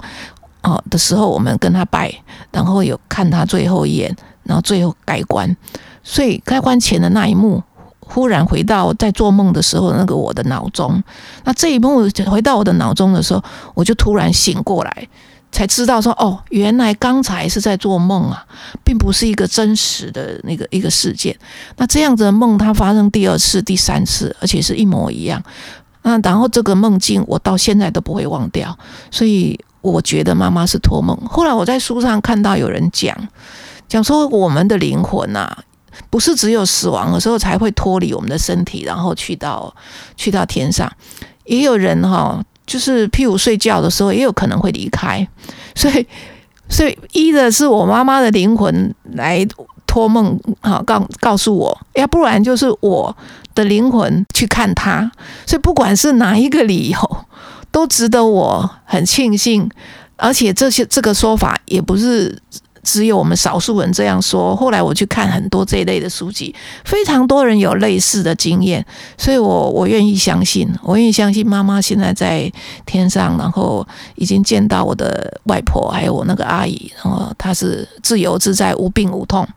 哦的时候，我们跟她拜，然后有看她最后一眼，然后最后盖棺。所以开棺前的那一幕，忽然回到在做梦的时候那个我的脑中。那这一幕回到我的脑中的时候，我就突然醒过来。才知道说哦，原来刚才是在做梦啊，并不是一个真实的那个一个事件。那这样子的梦，它发生第二次、第三次，而且是一模一样。那然后这个梦境，我到现在都不会忘掉。所以我觉得妈妈是托梦。后来我在书上看到有人讲，讲说我们的灵魂啊，不是只有死亡的时候才会脱离我们的身体，然后去到去到天上。也有人哈。就是譬如睡觉的时候，也有可能会离开，所以，所以一的是我妈妈的灵魂来托梦，哈，告告诉我，要不然就是我的灵魂去看他，所以不管是哪一个理由，都值得我很庆幸，而且这些这个说法也不是。只有我们少数人这样说。后来我去看很多这一类的书籍，非常多人有类似的经验，所以我我愿意相信，我愿意相信妈妈现在在天上，然后已经见到我的外婆，还有我那个阿姨，然后她是自由自在、无病无痛。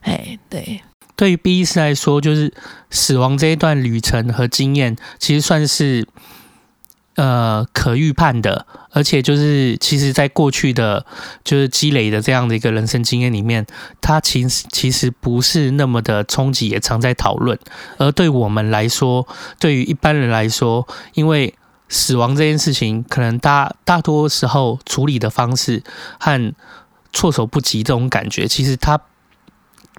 哎，对，对于 B 医师来说，就是死亡这一段旅程和经验，其实算是。呃，可预判的，而且就是其实，在过去的就是积累的这样的一个人生经验里面，它其实其实不是那么的冲击，也常在讨论。而对我们来说，对于一般人来说，因为死亡这件事情，可能大大多时候处理的方式和措手不及这种感觉，其实它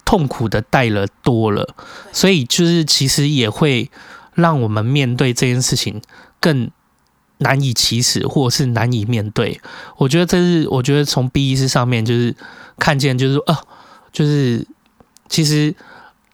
痛苦的带了多了，所以就是其实也会让我们面对这件事情更。难以启齿，或者是难以面对。我觉得这是我觉得从 B 医师上面就是看见，就是说啊，就是其实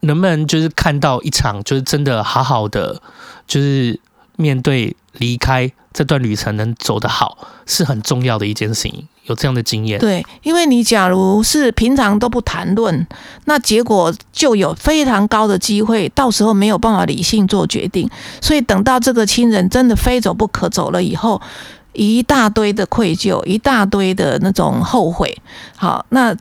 能不能就是看到一场，就是真的好好的，就是面对离开这段旅程能走得好，是很重要的一件事情。有这样的经验，对，因为你假如是平常都不谈论，那结果就有非常高的机会，到时候没有办法理性做决定。所以等到这个亲人真的非走不可走了以后，一大堆的愧疚，一大堆的那种后悔。好，那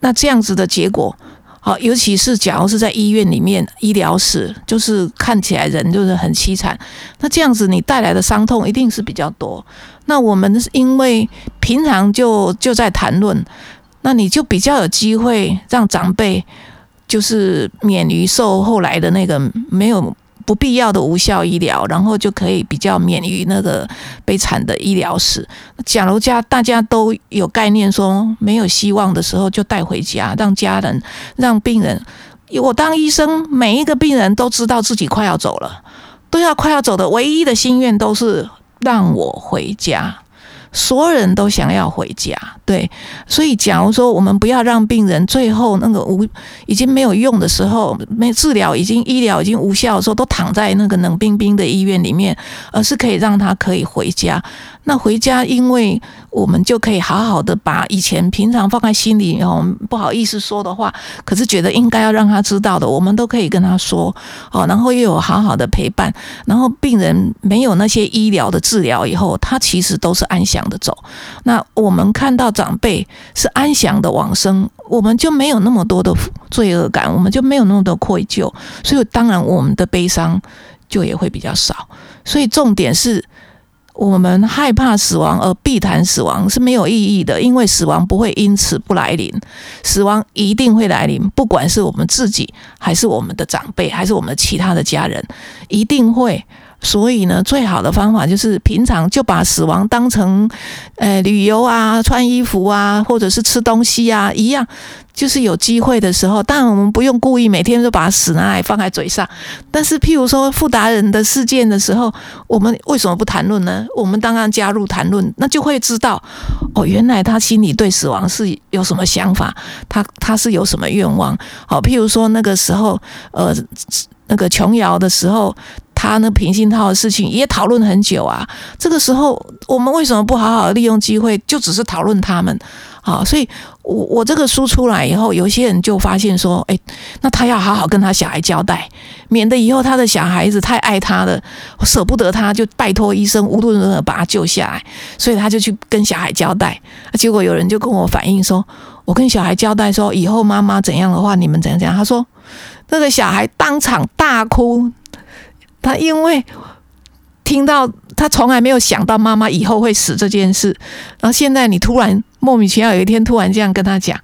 那这样子的结果。好，尤其是假如是在医院里面，医疗室就是看起来人就是很凄惨，那这样子你带来的伤痛一定是比较多。那我们是因为平常就就在谈论，那你就比较有机会让长辈就是免于受后来的那个没有。不必要的无效医疗，然后就可以比较免于那个悲惨的医疗史。假如家大家都有概念，说没有希望的时候，就带回家，让家人、让病人。我当医生，每一个病人都知道自己快要走了，都要快要走的唯一的心愿都是让我回家。所有人都想要回家，对，所以假如说我们不要让病人最后那个无已经没有用的时候，没治疗已经医疗已经无效的时候，都躺在那个冷冰冰的医院里面，而是可以让他可以回家。那回家，因为我们就可以好好的把以前平常放在心里哦，不好意思说的话，可是觉得应该要让他知道的，我们都可以跟他说哦。然后又有好好的陪伴，然后病人没有那些医疗的治疗以后，他其实都是安详的走。那我们看到长辈是安详的往生，我们就没有那么多的罪恶感，我们就没有那么多愧疚，所以当然我们的悲伤就也会比较少。所以重点是。我们害怕死亡而避谈死亡是没有意义的，因为死亡不会因此不来临，死亡一定会来临，不管是我们自己，还是我们的长辈，还是我们其他的家人，一定会。所以呢，最好的方法就是平常就把死亡当成，呃，旅游啊、穿衣服啊，或者是吃东西啊一样。就是有机会的时候，当然我们不用故意每天都把死拿来放在嘴上。但是，譬如说傅达人的事件的时候，我们为什么不谈论呢？我们当然加入谈论，那就会知道哦，原来他心里对死亡是有什么想法，他他是有什么愿望。好，譬如说那个时候，呃，那个琼瑶的时候。他那平心套的事情也讨论很久啊，这个时候我们为什么不好好利用机会，就只是讨论他们？好，所以我我这个书出来以后，有些人就发现说，哎，那他要好好跟他小孩交代，免得以后他的小孩子太爱他了，舍不得他，就拜托医生无论如何把他救下来，所以他就去跟小孩交代。结果有人就跟我反映说，我跟小孩交代说，以后妈妈怎样的话，你们怎样怎样。他说，那个小孩当场大哭。他因为听到他从来没有想到妈妈以后会死这件事，然后现在你突然莫名其妙有一天突然这样跟他讲，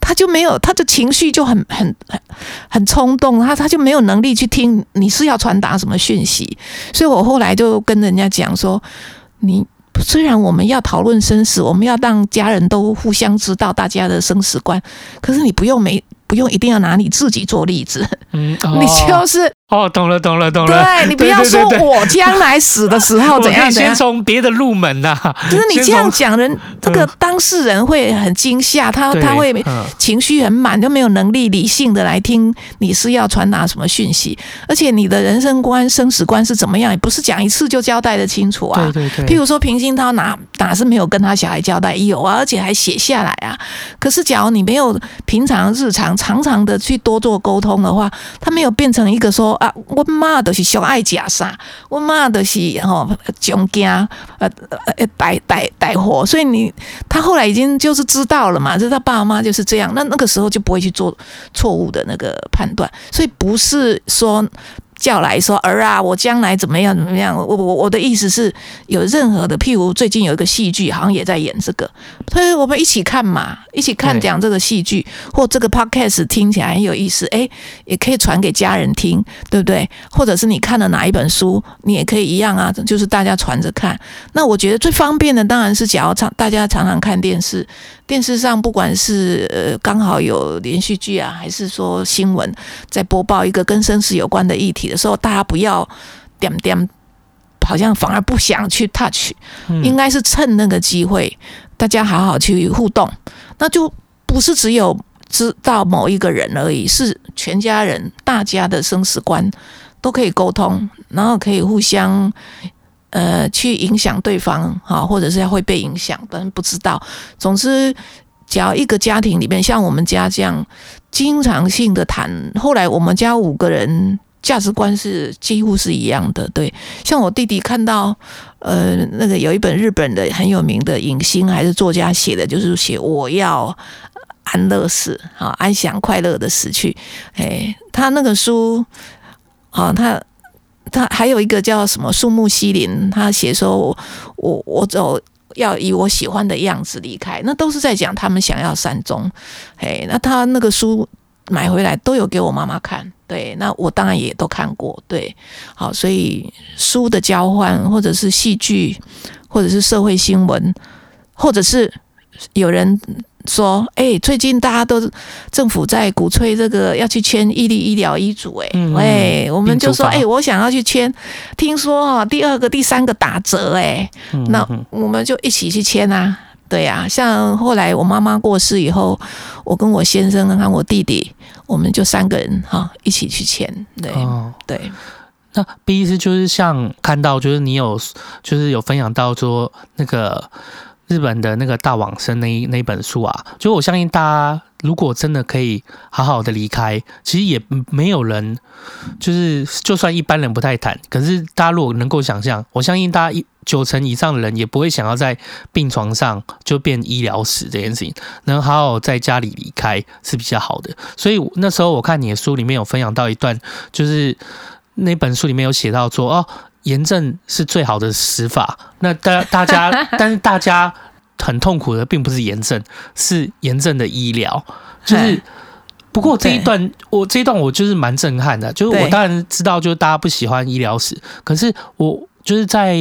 他就没有他的情绪就很很很很冲动，他他就没有能力去听你是要传达什么讯息，所以我后来就跟人家讲说，你虽然我们要讨论生死，我们要让家人都互相知道大家的生死观，可是你不用没不用一定要拿你自己做例子，嗯，哦、你就是。哦，懂了，懂了，懂了。对，你不要说我将来死的时候 怎样怎样，先从别的入门呐、啊。就是你这样讲，人这个当事人会很惊吓，他他会情绪很满，就没有能力理性的来听你是要传达什么讯息，而且你的人生观、生死观是怎么样，也不是讲一次就交代的清楚啊。对对对。譬如说平鑫涛哪哪是没有跟他小孩交代，有啊，而且还写下来啊。可是假如你没有平常日常常常的去多做沟通的话，他没有变成一个说。啊，我妈都是上爱食啥，我妈都是吼穷惊呃呃带带带货，所以你他后来已经就是知道了嘛，就是他爸妈就是这样，那那个时候就不会去做错误的那个判断，所以不是说。叫来说儿啊，我将来怎么样怎么样？我我我的意思是有任何的，譬如最近有一个戏剧，好像也在演这个，所以我们一起看嘛，一起看讲这个戏剧，或这个 podcast 听起来很有意思，诶，也可以传给家人听，对不对？或者是你看了哪一本书，你也可以一样啊，就是大家传着看。那我觉得最方便的当然是，假如常大家常常看电视。电视上不管是呃刚好有连续剧啊，还是说新闻在播报一个跟生死有关的议题的时候，大家不要点点好像反而不想去 touch，嗯。应该是趁那个机会，大家好好去互动，那就不是只有知道某一个人而已，是全家人大家的生死观都可以沟通，然后可以互相呃去影响对方哈，或者是会被影响，但不知道。总之，只要一个家庭里面，像我们家这样经常性的谈，后来我们家五个人。价值观是几乎是一样的，对。像我弟弟看到，呃，那个有一本日本的很有名的影星还是作家写的，就是写我要安乐死啊，安详快乐的死去。哎，他那个书，啊，他他还有一个叫什么树木西林，他写说我我我走要以我喜欢的样子离开，那都是在讲他们想要善终。哎，那他那个书。买回来都有给我妈妈看，对，那我当然也都看过，对，好，所以书的交换，或者是戏剧，或者是社会新闻，或者是有人说，哎、欸，最近大家都政府在鼓吹这个要去签伊利医疗医嘱，哎、嗯，哎，我们就说，哎、欸，我想要去签，听说哈，第二个、第三个打折，哎，那我们就一起去签啊。对呀、啊，像后来我妈妈过世以后，我跟我先生和我弟弟，我们就三个人哈一起去签。对、哦、对，那 B 意思就是像看到，就是你有就是有分享到说那个日本的那个大往生那一那一本书啊，就我相信大家如果真的可以好好的离开，其实也没有人就是就算一般人不太谈，可是大家如果能够想象，我相信大家一。九成以上的人也不会想要在病床上就变医疗死这件事情，能好好在家里离开是比较好的。所以那时候我看你的书里面有分享到一段，就是那本书里面有写到说，哦，炎症是最好的死法。那大大家，但是大家很痛苦的并不是炎症，是炎症的医疗。就是不过这一段，我这一段我就是蛮震撼的。就是我当然知道，就是大家不喜欢医疗史，可是我就是在。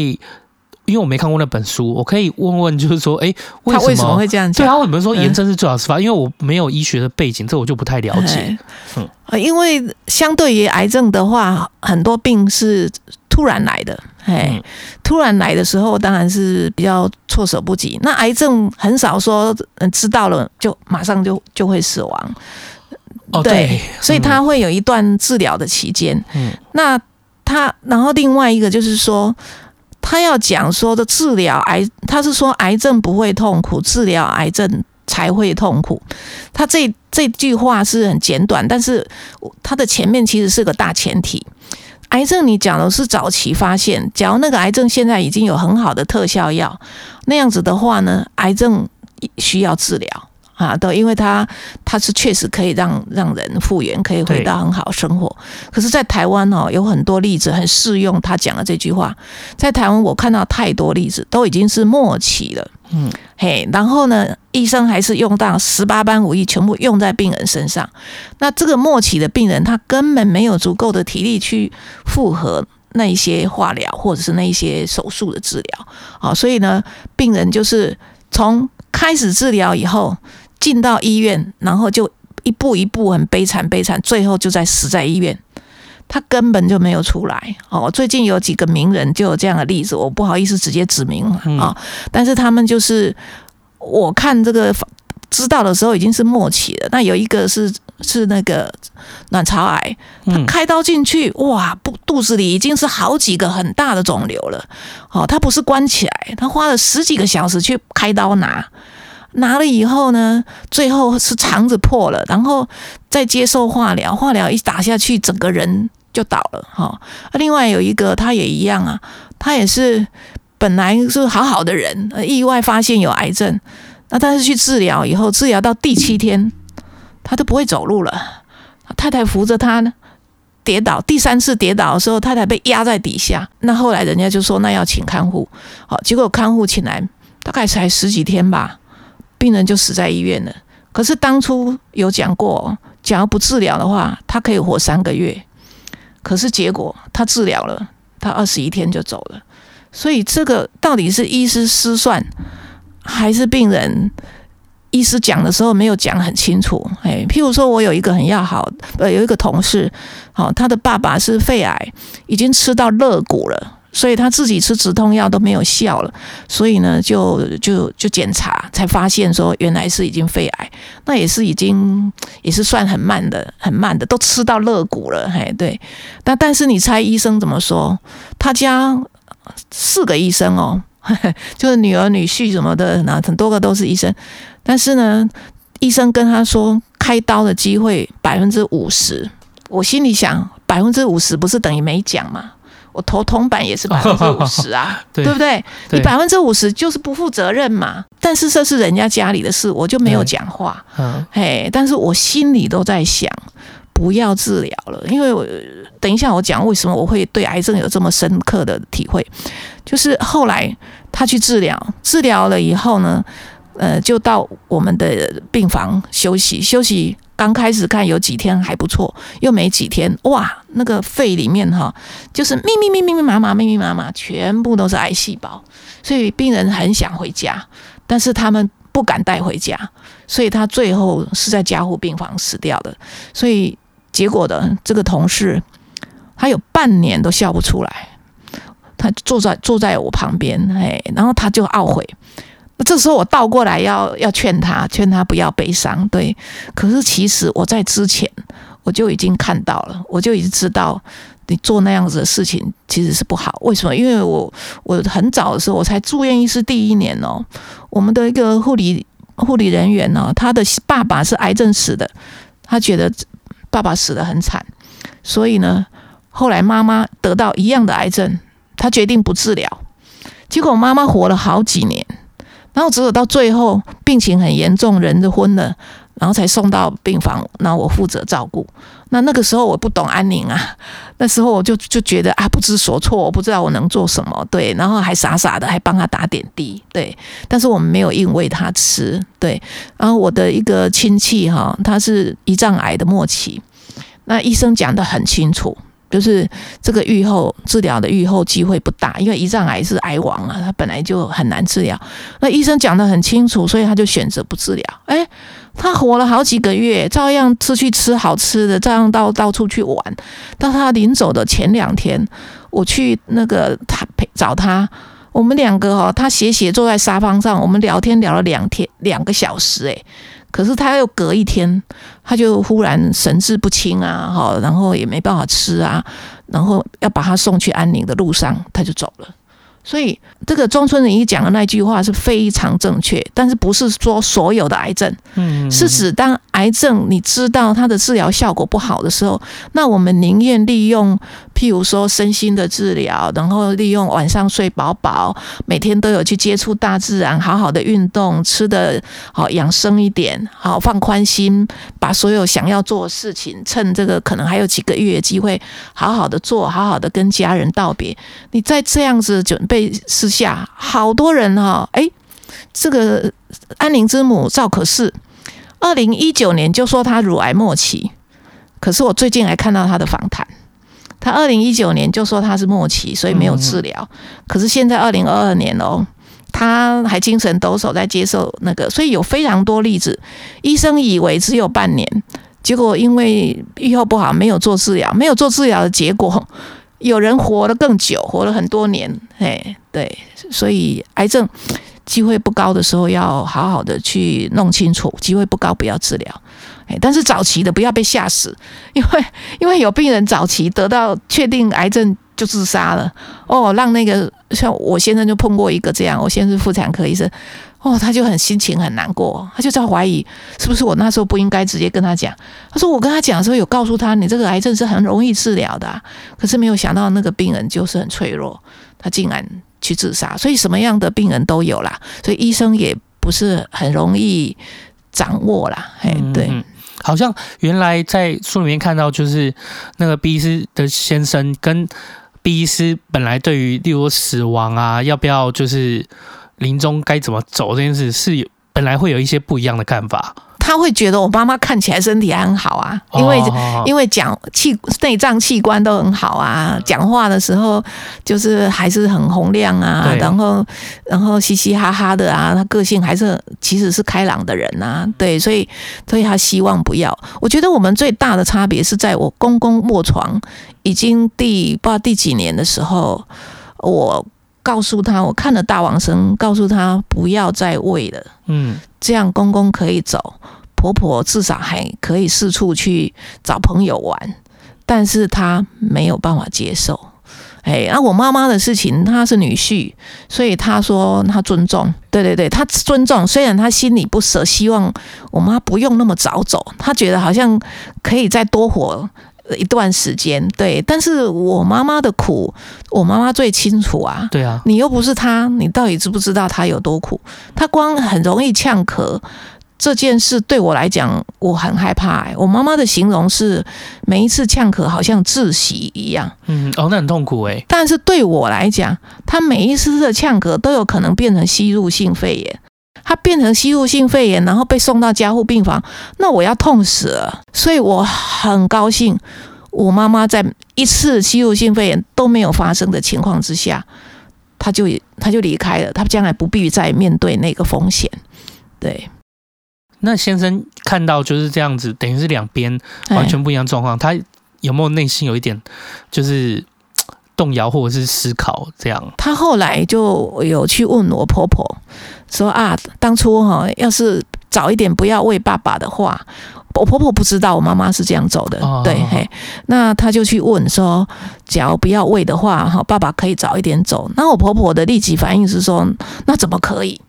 因为我没看过那本书，我可以问问，就是说，哎，为什么，他为什么会这样讲？对啊，为什么说炎症是最好死法？嗯、因为我没有医学的背景，这我就不太了解。嗯，因为相对于癌症的话，很多病是突然来的，哎、嗯，突然来的时候当然是比较措手不及。那癌症很少说，嗯，知道了就马上就就会死亡。哦，对，对，所以他会有一段治疗的期间。嗯，那他，然后另外一个就是说。他要讲说的治疗癌，他是说癌症不会痛苦，治疗癌症才会痛苦。他这这句话是很简短，但是他的前面其实是个大前提。癌症你讲的是早期发现，假如那个癌症现在已经有很好的特效药，那样子的话呢，癌症需要治疗。啊，都，因为它它是确实可以让让人复原，可以回到很好生活。可是，在台湾哦，有很多例子很适用他讲的这句话。在台湾，我看到太多例子，都已经是末期了。嗯，嘿，然后呢，医生还是用到十八般武艺，全部用在病人身上。那这个末期的病人，他根本没有足够的体力去复合那一些化疗或者是那一些手术的治疗。好，所以呢，病人就是从开始治疗以后。进到医院，然后就一步一步很悲惨悲惨，最后就在死在医院，他根本就没有出来。哦，最近有几个名人就有这样的例子，我不好意思直接指名啊，哦，但是他们就是我看这个知道的时候已经是末期了。那有一个是是那个卵巢癌，他开刀进去，哇，不肚子里已经是好几个很大的肿瘤了。哦，他不是关起来，他花了十几个小时去开刀拿。拿了以后呢，最后是肠子破了，然后再接受化疗，化疗一打下去，整个人就倒了哈。另外有一个他也一样啊，他也是本来是好好的人，意外发现有癌症，那但是去治疗以后，治疗到第七天，他都不会走路了，太太扶着他呢，跌倒，第三次跌倒的时候，太太被压在底下，那后来人家就说那要请看护，好，结果看护请来大概才十几天吧。病人就死在医院了。可是当初有讲过，假如不治疗的话，他可以活三个月。可是结果他治疗了，他二十一天就走了。所以这个到底是医师失算，还是病人医师讲的时候没有讲很清楚？哎，譬如说我有一个很要好，呃，有一个同事，好，他的爸爸是肺癌，已经吃到肋骨了。所以他自己吃止痛药都没有效了，所以呢，就就就检查才发现说原来是已经肺癌，那也是已经也是算很慢的，很慢的，都吃到肋骨了，嘿，对。但但是你猜医生怎么说？他家四个医生哦，就是女儿女婿什么的，那很多个都是医生，但是呢，医生跟他说开刀的机会百分之五十，我心里想百分之五十不是等于没讲吗？我投铜板也是百分之五十啊，对，对不对？对你百分之五十就是不负责任嘛。但是这是人家家里的事，我就没有讲话。嗯，嘿，但是我心里都在想，不要治疗了，因为我等一下我讲为什么我会对癌症有这么深刻的体会，就是后来他去治疗，治疗了以后呢，呃，就到我们的病房休息休息。刚开始看有几天还不错，又没几天，哇，那个肺里面哈，就是密密密密密麻麻密密麻麻，全部都是癌细胞，所以病人很想回家，但是他们不敢带回家，所以他最后是在加护病房死掉的。所以结果的这个同事，他有半年都笑不出来，他坐在坐在我旁边，哎，然后他就懊悔。这时候我倒过来要要劝他，劝他不要悲伤。对，可是其实我在之前我就已经看到了，我就已经知道你做那样子的事情其实是不好。为什么？因为我我很早的时候我才住院医师第一年哦，我们的一个护理护理人员呢，他的爸爸是癌症死的，他觉得爸爸死得很惨，所以呢，后来妈妈得到一样的癌症，他决定不治疗，结果妈妈活了好几年。然后只有到最后病情很严重，人就昏了，然后才送到病房，然后我负责照顾。那那个时候我不懂安宁啊，那时候我就就觉得啊不知所措，我不知道我能做什么，对，然后还傻傻的还帮他打点滴，对。但是我们没有硬喂他吃，对。然后我的一个亲戚哈，他是胰脏癌的末期，那医生讲得很清楚。就是这个预后治疗的预后机会不大，因为胰脏癌是癌王啊，他本来就很难治疗。那医生讲得很清楚，所以他就选择不治疗。哎，他活了好几个月，照样出去吃好吃的，照样到到处去玩。到他临走的前两天，我去那个他陪找他，我们两个哈，他斜斜坐在沙发上，我们聊天聊了两天两个小时，哎。可是他又隔一天，他就忽然神志不清啊，哈，然后也没办法吃啊，然后要把他送去安宁的路上，他就走了。所以这个中村仁一讲的那句话是非常正确，但是不是说所有的癌症，嗯，是指当癌症你知道它的治疗效果不好的时候，那我们宁愿利用譬如说身心的治疗，然后利用晚上睡饱饱，每天都有去接触大自然，好好的运动，吃得好养生一点，好放宽心，把所有想要做的事情，趁这个可能还有几个月的机会，好好的做，好好的跟家人道别。你再这样子准备。被私下好多人哈，哎，这个安宁之母赵可式，二零一九年就说她乳癌末期，可是我最近还看到她的访谈，她二零一九年就说他是末期，所以没有治疗，可是现在二零二二年哦，他还精神抖擞在接受那个，所以有非常多例子，医生以为只有半年，结果因为预后不好，没有做治疗，没有做治疗的结果。有人活得更久，活了很多年，哎，对，所以癌症机会不高的时候，要好好的去弄清楚，机会不高不要治疗，哎，但是早期的不要被吓死，因为因为有病人早期得到确定癌症就自杀了，哦，让那个像我先生就碰过一个这样，我先生是妇产科医生。哦，他就很心情很难过，他就在怀疑是不是我那时候不应该直接跟他讲。他说我跟他讲的时候有告诉他，你这个癌症是很容易治疗的，可是没有想到那个病人就是很脆弱，他竟然去自杀。所以什么样的病人都有啦，所以医生也不是很容易掌握啦。哎，对，好像原来在书里面看到，就是那个 B 医师的先生跟 B 医师本来对于例如死亡啊，要不要就是。临终该怎么走这件事，是有本来会有一些不一样的看法。他会觉得我妈妈看起来身体还很好啊，因为因为讲器内脏器官都很好啊，讲话的时候就是还是很洪亮啊，然后然后嘻嘻哈哈的啊，他个性还是其实是开朗的人啊，对，所以所以他希望不要。我觉得我们最大的差别是在我公公卧床已经第不知道第几年的时候。我告诉他，我看了大王生，告诉他不要再喂了，嗯，这样公公可以走，婆婆至少还可以四处去找朋友玩，但是她没有办法接受。哎，那、啊、我妈妈的事情，她是女婿，所以她说她尊重，对对对，她尊重。虽然她心里不舍，希望我妈不用那么早走，她觉得好像可以再多活一段时间。对，但是我妈妈的苦，我妈妈最清楚啊。对啊，你又不是她，你到底知不知道她有多苦？她光很容易呛咳。这件事对我来讲，我很害怕、欸。我妈妈的形容是，每一次呛咳好像窒息一样。嗯，哦，那很痛苦哎、欸。但是对我来讲，她每一次的呛咳都有可能变成吸入性肺炎。她变成吸入性肺炎，然后被送到加护病房，那我要痛死了。所以我很高兴，我妈妈在一次吸入性肺炎都没有发生的情况之下，她就她就离开了。她将来不必再面对那个风险。对。那先生看到就是这样子，等于是两边完全不一样状况，他有没有内心有一点就是动摇或者是思考这样？他后来就有去问我婆婆说啊，当初哈要是早一点不要喂爸爸的话，我婆婆不知道我妈妈是这样走的，哦、对嘿，那他就去问说，假如不要喂的话，哈，爸爸可以早一点走。那我婆婆的立即反应是说，那怎么可以？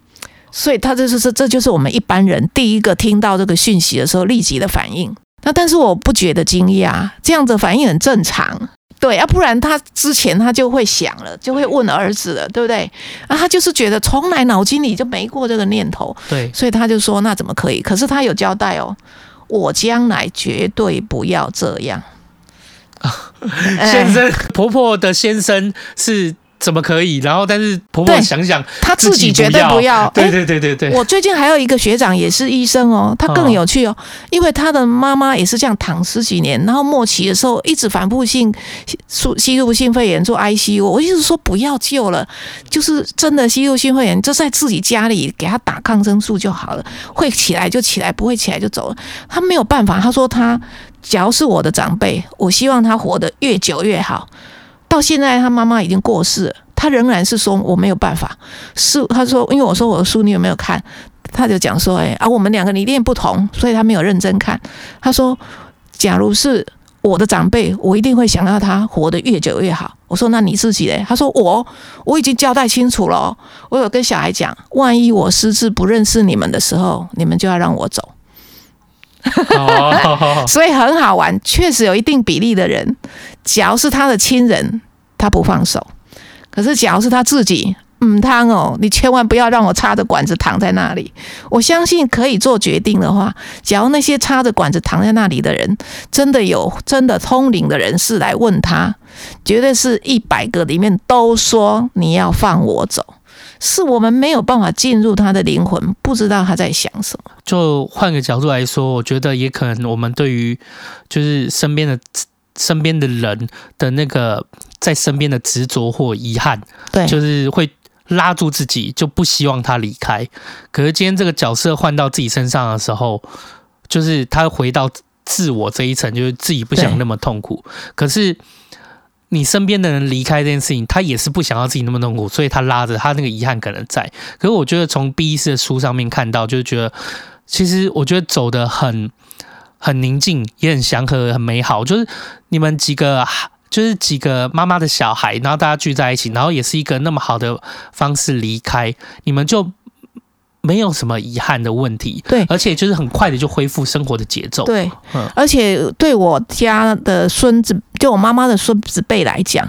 所以他这就是这就是我们一般人第一个听到这个讯息的时候立即的反应。那但是我不觉得惊讶，这样子反应很正常。对，要不然他之前他就会想了，就会问儿子了，对不对？啊，他就是觉得从来脑筋里就没过这个念头。对，所以他就说那怎么可以？可是他有交代哦，我将来绝对不要这样。先生，婆婆的先生是。怎么可以？然后，但是婆婆想想，她自己绝对不要。对对对对对。我最近还有一个学长也是医生哦，他更有趣哦，因为他的妈妈也是这样躺十几年，然后末期的时候一直反复性吸入性肺炎做 ICU，我一直说不要救了，就是真的吸入性肺炎就在自己家里给他打抗生素就好了，会起来就起来，不会起来就走了。他没有办法，他说他只要是我的长辈，我希望他活得越久越好。到现在，他妈妈已经过世了，他仍然是说我没有办法。是他说，因为我说我的书你有没有看？他就讲说，哎啊，我们两个理念不同，所以他没有认真看。他说，假如是我的长辈，我一定会想要他活得越久越好。我说，那你自己嘞？他说，我我已经交代清楚了，我有跟小孩讲，万一我失智不认识你们的时候，你们就要让我走。所以很好玩，确实有一定比例的人，假如是他的亲人，他不放手；可是假如是他自己，嗯，他哦，你千万不要让我插着管子躺在那里。我相信可以做决定的话，假如那些插着管子躺在那里的人，真的有真的通灵的人士来问他，绝对是一百个里面都说你要放我走。是我们没有办法进入他的灵魂，不知道他在想什么。就换个角度来说，我觉得也可能我们对于就是身边的身边的人的那个在身边的执着或遗憾，对，就是会拉住自己，就不希望他离开。可是今天这个角色换到自己身上的时候，就是他回到自我这一层，就是自己不想那么痛苦。可是。你身边的人离开这件事情，他也是不想要自己那么痛苦，所以他拉着他那个遗憾可能在。可是我觉得从 B 医师的书上面看到，就是觉得其实我觉得走的很很宁静，也很祥和，很美好。就是你们几个，就是几个妈妈的小孩，然后大家聚在一起，然后也是一个那么好的方式离开，你们就。没有什么遗憾的问题，对，而且就是很快的就恢复生活的节奏，对，嗯，而且对我家的孙子，就我妈妈的孙子辈来讲，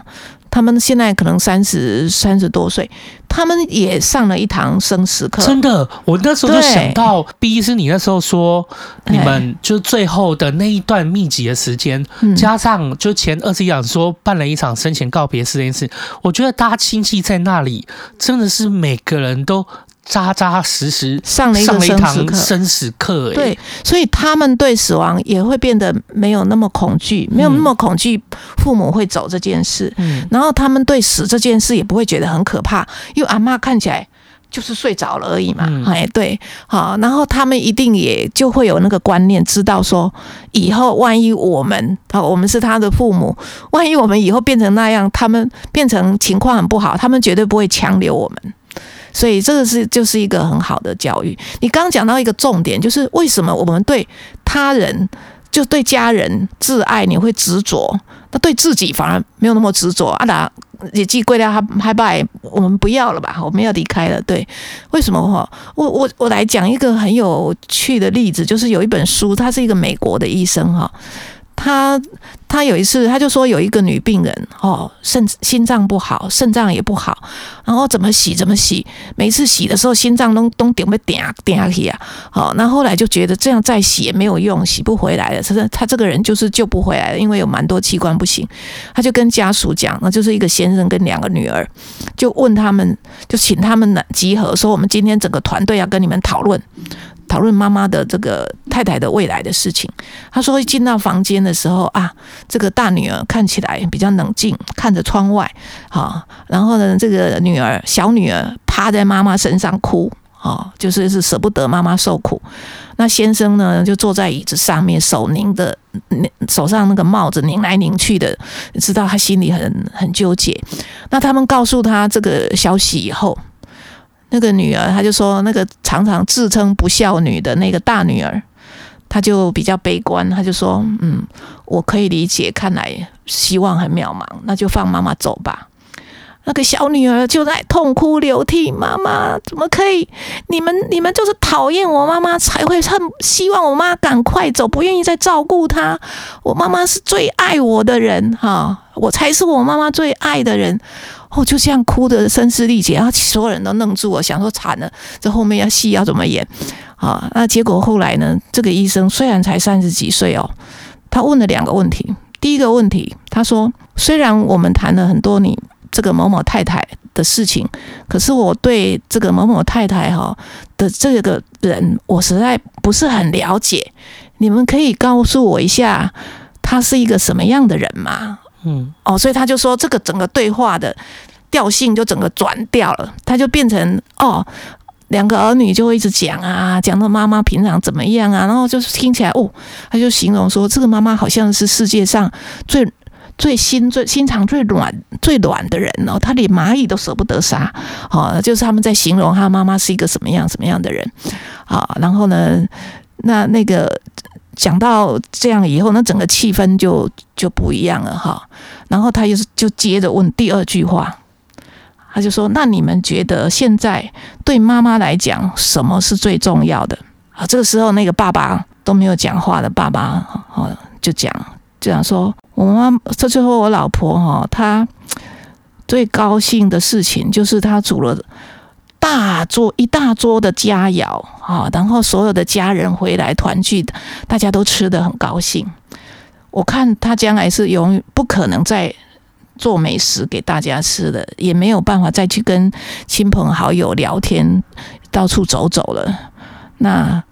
他们现在可能三十三十多岁，他们也上了一堂生死课。真的，我那时候就想到毕医师，你那时候说你们就最后的那一段密集的时间，加上就前二十一讲说办了一场生前告别式这件事，我觉得大家亲戚在那里真的是每个人都。扎扎实实上了一个生死课，上堂生死课，欸，对，所以他们对死亡也会变得没有那么恐惧，没有那么恐惧父母会走这件事，嗯，然后他们对死这件事也不会觉得很可怕，因为阿嬷看起来就是睡着了而已嘛，嗯、哎，对，好，然后他们一定也就会有那个观念，知道说以后万一我们，啊，我们是他的父母，万一我们以后变成那样，他们变成情况很不好，他们绝对不会强留我们，所以这个是就是一个很好的教育。你刚刚讲到一个重点，就是为什么我们对他人，就对家人挚爱，你会执着，那对自己反而没有那么执着啊？那也寄归了，他还拜，我们不要了吧？我们要离开了。对，为什么哈？我我我来讲一个很有趣的例子，就是有一本书，他是一个美国的医生哈。他他有一次，他就说有一个女病人哦，肾心脏不好，肾脏也不好，然后怎么洗怎么洗，每次洗的时候心脏都都顶不顶啊顶下去啊，好，那后来就觉得这样再洗也没有用，洗不回来了，他说他这个人就是救不回来了，因为有蛮多器官不行，他就跟家属讲，那就是一个先生跟两个女儿，就问他们，就请他们呢集合，说我们今天整个团队要跟你们讨论。讨论妈妈的这个太太的未来的事情。他说一进到房间的时候啊，这个大女儿看起来比较冷静，看着窗外，啊，然后呢，这个女儿小女儿趴在妈妈身上哭，啊，就是是舍不得妈妈受苦。那先生呢，就坐在椅子上面，手拧的，手上那个帽子拧来拧去的，知道他心里很很纠结。那他们告诉他这个消息以后。那个女儿，她就说，那个常常自称不孝女的那个大女儿，他就比较悲观，他就说：“嗯，我可以理解，看来希望很渺茫，那就放妈妈走吧。”那个小女儿就在痛哭流涕：“妈妈怎么可以？你们你们就是讨厌我妈妈，才会恨希望我妈赶快走，不愿意再照顾她。我妈妈是最爱我的人，哈，我才是我妈妈最爱的人。”哦，就这样哭得声嘶力竭，然后所有人都愣住了，想说惨了，这后面要戏要怎么演啊？那结果后来呢？这个医生虽然才三十几岁哦，他问了两个问题。第一个问题，他说：虽然我们谈了很多你这个某某太太的事情，可是我对这个某某太太哈的这个人，我实在不是很了解。你们可以告诉我一下，他是一个什么样的人吗？嗯，哦，所以他就说，这个整个对话的调性就整个转掉了，他就变成哦，两个儿女就会一直讲啊，讲到妈妈平常怎么样啊，然后就是听起来哦，他就形容说，这个妈妈好像是世界上最最心最心肠最软最软的人哦，他连蚂蚁都舍不得杀，哦，就是他们在形容他妈妈是一个什么样什么样的人啊，然后呢，那那个。讲到这样以后，那整个气氛就就不一样了哈。然后他又是就接着问第二句话，他就说：“那你们觉得现在对妈妈来讲，什么是最重要的？”啊，这个时候那个爸爸都没有讲话的爸爸，哦，就讲就讲说：“我妈这最后我老婆哈，她最高兴的事情就是她煮了。”大桌一大桌的佳肴啊，然后所有的家人回来团聚，大家都吃得很高兴。我看她将来是永远不可能再做美食给大家吃的，也没有办法再去跟亲朋好友聊天，到处走走了。那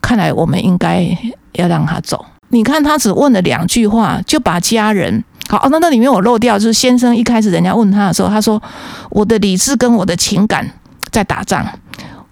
看来我们应该要让他走。你看他只问了两句话，就把家人好，哦那那里面我漏掉，就是先生一开始人家问他的时候，他说：“我的理智跟我的情感。”在打仗，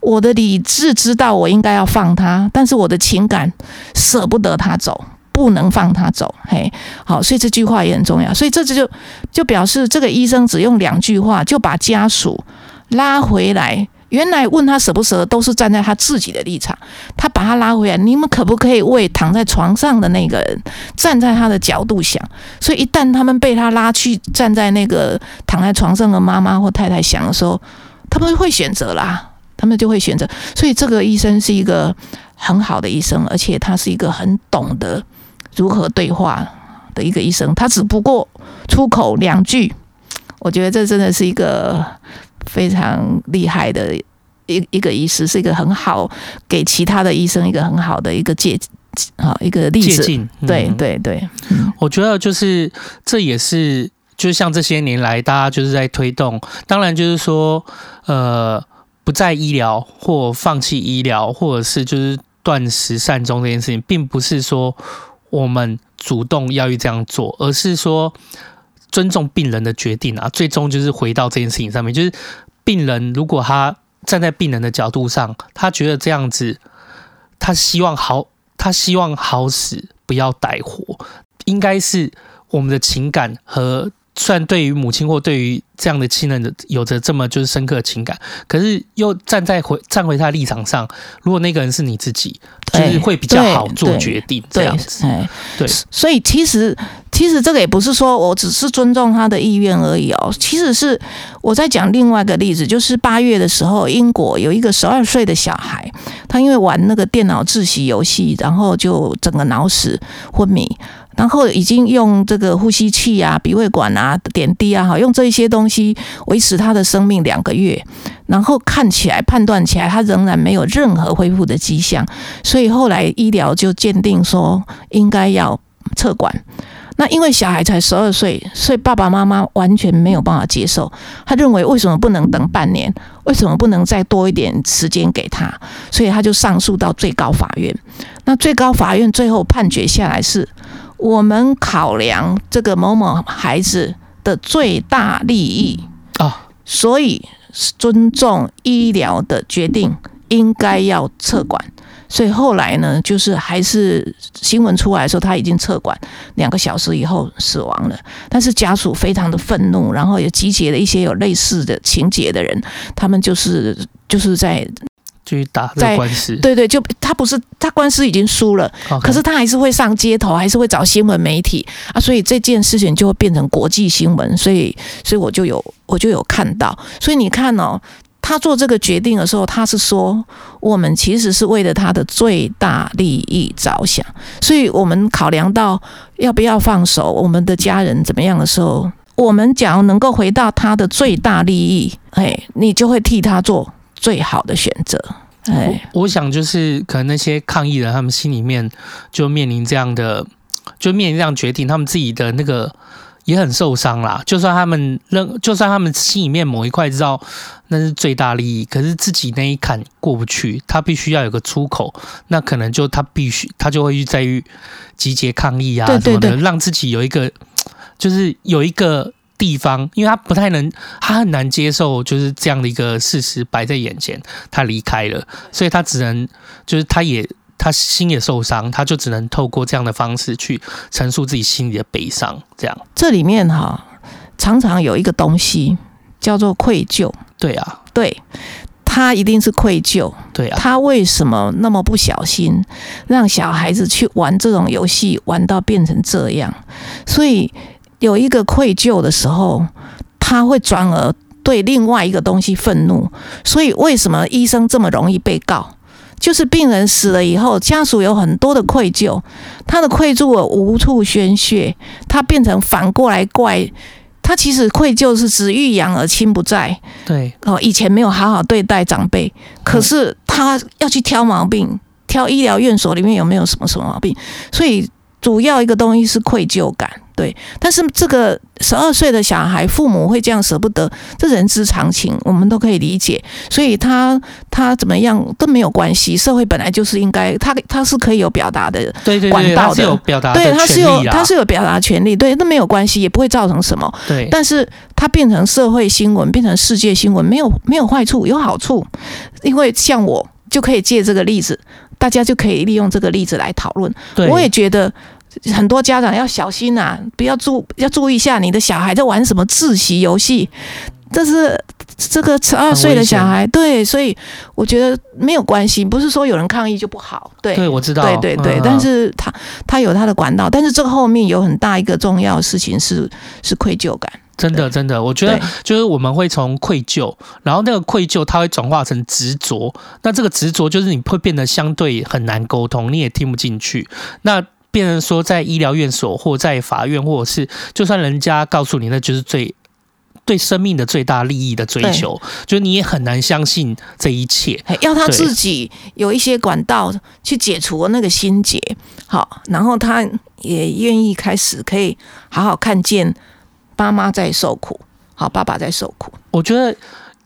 我的理智知道我应该要放他，但是我的情感舍不得他走，不能放他走。嘿，好，所以这句话也很重要。所以这就就表示这个医生只用两句话就把家属拉回来。原来问他舍不舍，都是站在他自己的立场，他把他拉回来。你们可不可以为躺在床上的那个人站在他的角度想？所以一旦他们被他拉去站在那个躺在床上的妈妈或太太想的时候，他们会选择啦，他们就会选择。所以这个医生是一个很好的医生，而且他是一个很懂得如何对话的一个医生。他只不过出口两句，我觉得这真的是一个非常厉害的一一个医师，是一个很好给其他的医生一个很好的一个借啊一个例子。嗯、对对对，我觉得就是这也是。就像这些年来，大家就是在推动，当然就是说，呃，不在医疗或放弃医疗，或者是就是断食善终这件事情，并不是说我们主动要去这样做，而是说尊重病人的决定啊。最终就是回到这件事情上面，就是病人如果他站在病人的角度上，他觉得这样子，他希望好，他希望好死不要歹活，应该是我们的情感和。虽然对于母亲或对于这样的亲人的有着这么就是深刻的情感，可是又站在回站回他的立场上，如果那个人是你自己，就是会比较好做决定这样子。对，对，所以其实其实这个也不是说我只是尊重他的意愿而已哦，其实是我在讲另外一个例子，就是八月的时候，英国有一个十二岁的小孩，他因为玩那个电脑自习游戏，然后就整个脑死昏迷。然后已经用这个呼吸器啊、鼻胃管啊、点滴啊，好，用这一些东西东西维持他的生命两个月，然后看起来判断起来他仍然没有任何恢复的迹象，所以后来医疗就鉴定说应该要撤管。那因为小孩才十二岁，所以爸爸妈妈完全没有办法接受。他认为为什么不能等半年？为什么不能再多一点时间给他？所以他就上诉到最高法院。那最高法院最后判决下来是。我们考量这个某某孩子的最大利益啊，所以尊重医疗的决定，应该要撤管。所以后来呢，就是还是新闻出来的时候，他已经撤管两个小时以后死亡了。但是家属非常的愤怒，然后也集结了一些有类似的情节的人，他们就是就是在。去打这个官司，对对，就他不是他官司已经输了.可是他还是会上街头，还是会找新闻媒体啊，所以这件事情就会变成国际新闻，所以所以我就有我就有看到，所以你看哦，他做这个决定的时候，他是说我们其实是为了他的最大利益着想，所以我们考量到要不要放手，我们的家人怎么样的时候，我们假如能够回到他的最大利益，哎，你就会替他做。最好的选择，哎，我想就是可能那些抗议人，他们心里面就面临这样的，就面临这样决定，他们自己的那个也很受伤啦。就算他们认，就算他们心里面某一块知道那是最大利益，可是自己那一坎过不去，他必须要有个出口，那可能就他必须他就会去在于集结抗议啊什么的，对对对，让自己有一个，就是有一个。地方，因为他不太能，他很难接受，就是这样的一个事实摆在眼前，他离开了，所以他只能，就是他也他心也受伤，他就只能透过这样的方式去陈述自己心里的悲伤。这样，这里面哈，常常有一个东西叫做愧疚。对啊，对，他一定是愧疚。对啊，他为什么那么不小心让小孩子去玩这种游戏，玩到变成这样？所以。有一个愧疚的时候，他会转而对另外一个东西愤怒。所以，为什么医生这么容易被告？就是病人死了以后，家属有很多的愧疚，他的愧疚无处宣泄，他变成反过来怪他。其实愧疚是子欲养而亲不在。对哦，以前没有好好对待长辈，可是他要去挑毛病，挑医疗院所里面有没有什么什么毛病。所以，主要一个东西是愧疚感。对，但是这个十二岁的小孩，父母会这样舍不得，这人之常情，我们都可以理解。所以他他怎么样都没有关系，社会本来就是应该他他是可以有表达的管道的，有表达对，他是有他是有表达权利，对，那没有关系，也不会造成什么。对，但是他变成社会新闻，变成世界新闻，没有没有坏处，有好处，因为像我就可以借这个例子，大家就可以利用这个例子来讨论。对，我也觉得。很多家长要小心呐、啊，不要注要注意一下你的小孩在玩什么自习游戏。这是这个十二岁的小孩，对，所以我觉得没有关系，不是说有人抗议就不好。对，对，我知道，对对对。嗯、但是他他有他的管道，但是这个后面有很大一个重要的事情是是愧疚感。真的真的，我觉得就是我们会从愧疚，然后那个愧疚它会转化成执着，那这个执着就是你会变得相对很难沟通，你也听不进去。那变成说，在医疗院所或在法院，或者是就算人家告诉你，那就是最对生命的最大利益的追求，就你也很难相信这一切。要他自己有一些管道去解除那个心结，好，然后他也愿意开始可以好好看见爸妈在受苦，好，爸爸在受苦。我觉得。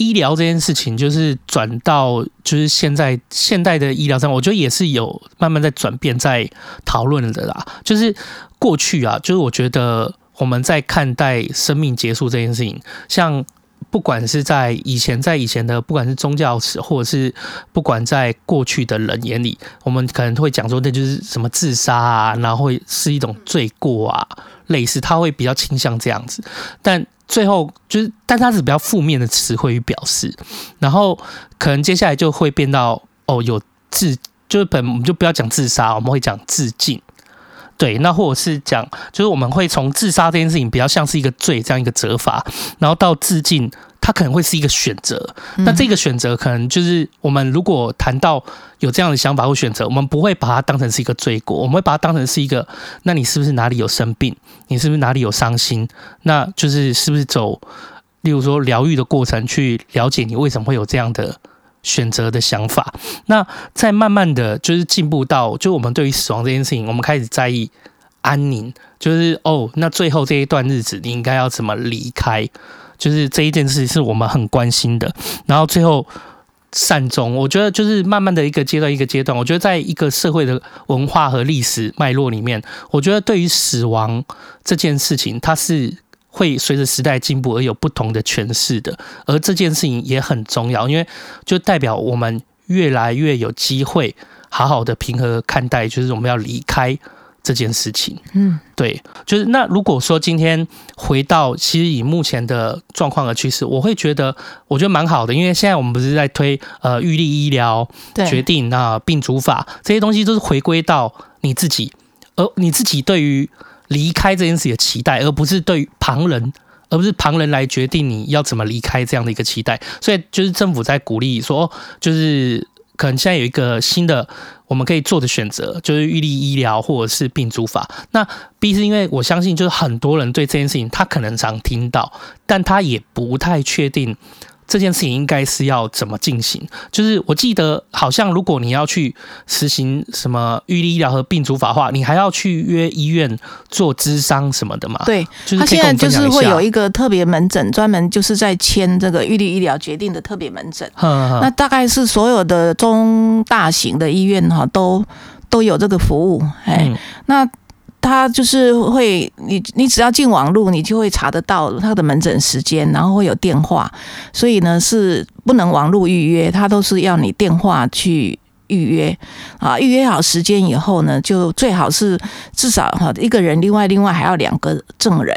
医疗这件事情，就是转到就是现在现代的医疗上，我觉得也是有慢慢在转变，在讨论的啦。就是过去啊，就是我觉得我们在看待生命结束这件事情，像不管是在以前，在以前的不管是宗教史，或者是不管在过去的人眼里，我们可能会讲说那就是什么自杀啊，然后会是一种罪过啊，类似他会比较倾向这样子。但最后就是，但它是比较负面的词汇与表示，然后可能接下来就会变到哦，有自就是本我们就不要讲自杀，我们会讲自尽。对，那或者是讲，就是我们会从自杀这件事情比较像是一个罪这样一个责罚，然后到自尽，它可能会是一个选择。那这个选择可能就是我们如果谈到有这样的想法或选择，我们不会把它当成是一个罪过，我们会把它当成是一个，那你是不是哪里有生病？你是不是哪里有伤心？那就是是不是走，例如说疗愈的过程去了解你为什么会有这样的。选择的想法，那再慢慢的就是进步到，就我们对于死亡这件事情，我们开始在意安宁，就是哦，那最后这一段日子你应该要怎么离开，就是这一件事是我们很关心的。然后最后善终，我觉得就是慢慢的一个阶段一个阶段，我觉得在一个社会的文化和历史脉络里面，我觉得对于死亡这件事情，它是。会随着时代进步而有不同的诠释的，而这件事情也很重要，因为就代表我们越来越有机会好好的平和看待，就是我们要离开这件事情。嗯，对，就是那如果说今天回到其实以目前的状况和趋势，我会觉得我觉得蛮好的，因为现在我们不是在推呃预立医疗决定那病主法这些东西，都是回归到你自己，而你自己对于。离开这件事情的期待，而不是对旁人，而不是旁人来决定你要怎么离开这样的一个期待。所以，就是政府在鼓励说，就是可能现在有一个新的我们可以做的选择，就是预立医疗或者是病主法。那 B 是因为我相信，就是很多人对这件事情他可能常听到，但他也不太确定。这件事情应该是要怎么进行？就是我记得好像如果你要去实行什么预立医疗和病主法的话，你还要去约医院做咨商什么的嘛？对，他现在就是会有一个特别门诊，专门就是在签这个预立医疗决定的特别门诊。那大概是所有的中大型的医院哈都都有这个服务。哎，那。他就是会，你你只要进网络，你就会查得到他的门诊时间，然后会有电话，所以呢是不能网络预约，他都是要你电话去预约啊。预约好时间以后呢，就最好是至少哈一个人，另外另外还要两个证人。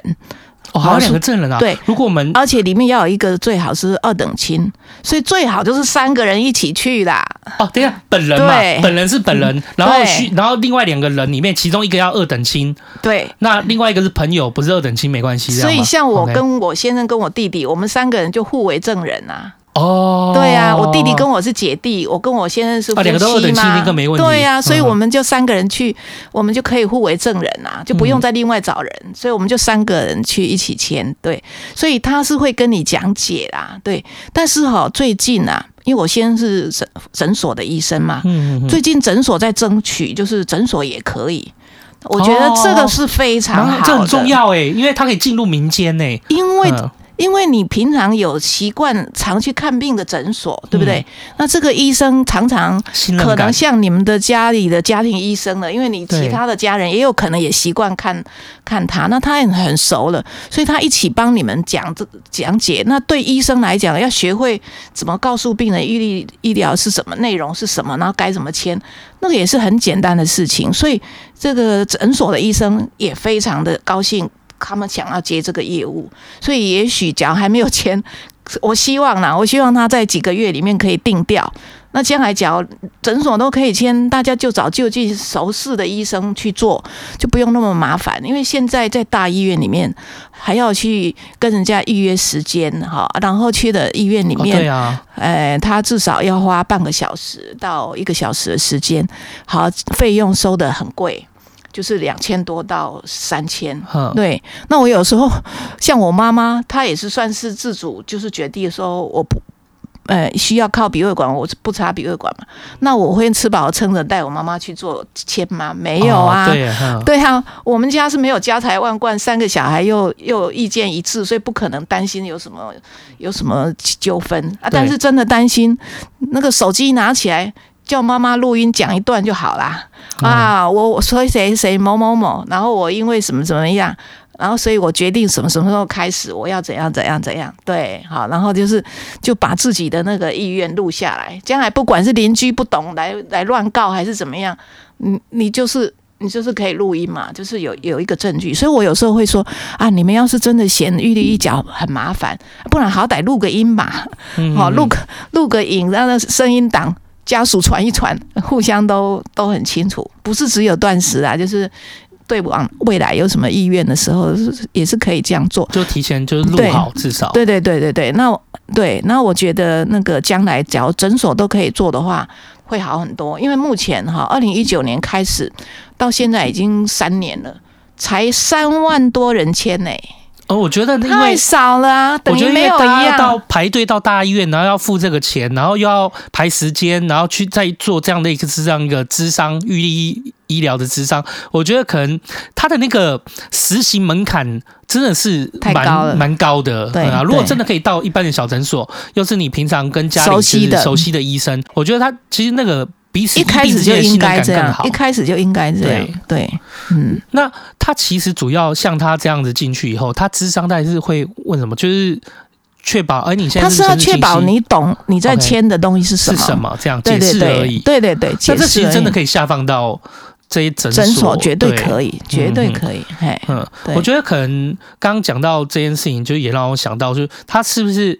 哦，还有两个证人啊？对，如果我们而且里面要有一个最好是二等亲，所以最好就是三个人一起去啦。哦，等一下，本人嘛，本人是本人，然后需然后另外两个人里面，其中一个要二等亲，对，那另外一个是朋友，不是二等亲没关系。所以像我跟我先生跟我弟弟，我们三个人就互为证人啊。哦，对呀、啊，我弟弟跟我是姐弟，我跟我先生是夫妻嘛，对呀、啊，所以我们就三个人去，我们就可以互为证人啊，就不用再另外找人，所以我们就三个人去一起签，对，所以他是会跟你讲解啦，对，但是哈，最近啊，因为我先生是诊诊所的医生嘛，最近诊所在争取，就是诊所也可以，我觉得这个是非常好的，这很重要哎，因为他可以进入民间哎，因为。因为你平常有习惯常去看病的诊所，对不对？嗯、那这个医生常常可能像你们的家里的家庭医生了，因为你其他的家人也有可能也习惯看看他，那他也很熟了，所以他一起帮你们讲这讲解。那对医生来讲，要学会怎么告诉病人预立医疗是什么内容是什么，然后该怎么签，那个也是很简单的事情。所以这个诊所的医生也非常的高兴。他们想要接这个业务，所以也许假如还没有签，我希望呢，我希望他在几个月里面可以定掉。那将来假如诊所都可以签，大家就找就近熟识的医生去做，就不用那么麻烦。因为现在在大医院里面还要去跟人家预约时间哈，然后去的医院里面，对啊，呃，他至少要花半个小时到一个小时的时间，好，费用收的很贵。就是两千多到三千，对。那我有时候像我妈妈，她也是算是自主，就是决定说我不，呃，需要靠鼻胃管，我不插鼻胃管嘛。那我会吃饱撑着带我妈妈去做签吗？没有啊，对啊，对啊。我们家是没有家财万贯，三个小孩又又意见一致，所以不可能担心有什么有什么纠纷啊。但是真的担心，那个手机拿起来叫妈妈录音讲一段就好啦。啊，我我说谁谁某某某，然后我因为什么怎么样，然后所以我决定什么什么时候开始，我要怎样怎样怎样，对，好，然后就是就把自己的那个意愿录下来，将来不管是邻居不懂来来乱告还是怎么样，你你就是。你就是可以录音嘛，就是有有一个证据，所以我有时候会说啊，你们要是真的嫌玉立一角很麻烦，不然好歹录个音嘛，好、嗯嗯、录个录个影，让那声音档家属传一传，互相都都很清楚，不是只有断食啊，就是对往未来有什么意愿的时候，也是可以这样做，就提前就是录好，至少对对对对对，那对那我觉得那个将来只要诊所都可以做的话。会好很多，因为目前哈，二零一九年开始到现在已经三年了，才三万多人签呢。哦，我觉得太少了啊，等于没有一样。到排队到大医院，然后要付这个钱，然后又要排时间，然后去再做这样的一个是这样一个智商预立医疗的智商，我觉得可能他的那个实行门槛真的是蛮蛮高的。对啊，如果真的可以到一般的小诊所，又是你平常跟家里熟悉的熟悉的医生，我觉得他其实那个。彼此一开始就应该这样，一开始就应该这样。对，对，嗯。那他其实主要像他这样子进去以后，他智商大概是会问什么？就是确保，而你现在是他是要确保你懂你在签的东西是什么？是什么？这样解释而已。对对对，那这其实真的可以下放到这些诊所，诊所绝对可以，绝对可以。嘿，嗯，我觉得可能刚刚讲到这件事情，就也让我想到，就是他是不是？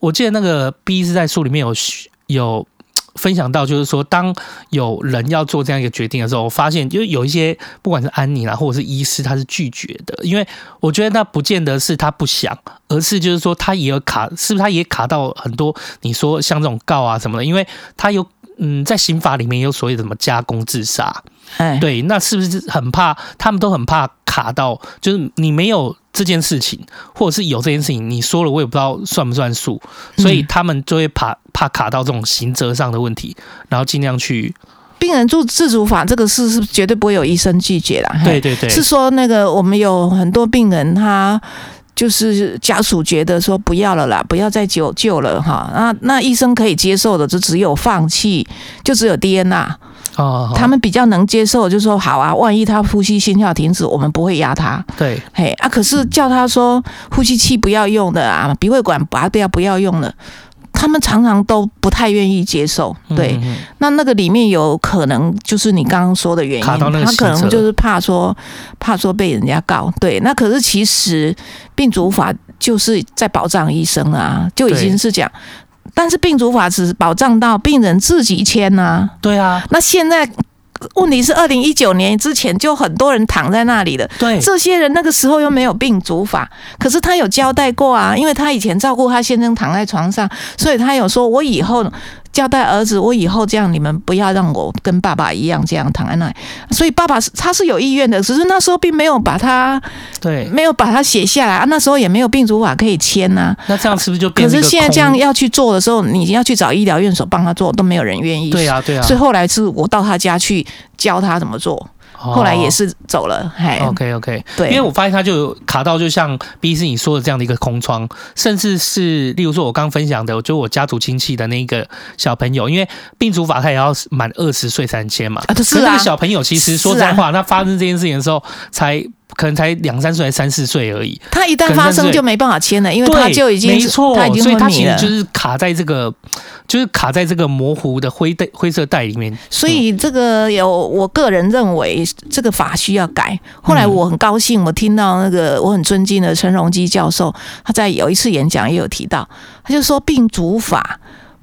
我记得那个 B 是在书里面有有。分享到就是说，当有人要做这样一个决定的时候，我发现就有一些不管是安妮啦，或者是医师，他是拒绝的，因为我觉得那不见得是他不想，而是就是说他也有卡，是不是他也卡到很多？你说像这种告啊什么的，因为他有嗯，在刑法里面有所谓的什么加工自杀，哎，对，那是不是很怕？他们都很怕卡到，就是你没有。这件事情，或者是有这件事情，你说了我也不知道算不算数，所以他们就会怕怕卡到这种刑责上的问题，然后尽量去。病人住自主法这个事是绝对不会有医生拒绝的。对对对，是说那个我们有很多病人，他就是家属觉得说不要了啦，不要再救救了哈，那那医生可以接受的就只有放弃，就只有 DNA。哦，他们比较能接受，就说好啊，万一他呼吸心跳停止，我们不会压他。对，嘿啊，可是叫他说呼吸器不要用的啊，鼻胃管拔掉不要用了，他们常常都不太愿意接受。对，那那个里面有可能就是你刚刚说的原因，他可能就是怕说怕说被人家告。对，那可是其实病主法就是在保障医生啊，就已经是讲。但是病主法只保障到病人自己签呐、啊，对啊。那现在问题是二零一九年之前就很多人躺在那里的，对，这些人那个时候又没有病主法，可是他有交代过啊，因为他以前照顾他先生躺在床上，所以他有说我以后。交代儿子，我以后这样，你们不要让我跟爸爸一样这样躺在那里。所以爸爸是他是有意愿的，只是那时候并没有把他对没有把他写下来啊。那时候也没有病主法可以签呐、啊。那这样是不是就变？可是现在这样要去做的时候，你要去找医疗院所帮他做，都没有人愿意。对啊，对啊。所以后来是我到他家去教他怎么做。后来也是走了，嘿，OK OK，对，因为我发现他就有卡到，就像 B 是你说的这样的一个空窗，甚至是例如说我刚分享的，就我家族亲戚的那个小朋友，因为病主法他也要满二十岁才签嘛，啊，是那个小朋友其实说实在话，他发生这件事情的时候才。可能才两三岁，还三四岁而已。他一旦发生就没办法签了，因为他就已经没错，他已经所以他其实就是卡在这个，就是卡在这个模糊的灰带灰色带里面。所以这个有，我个人认为这个法需要改。后来我很高兴，我听到那个我很尊敬的陈荣基教授，他在有一次演讲也有提到，他就说病主法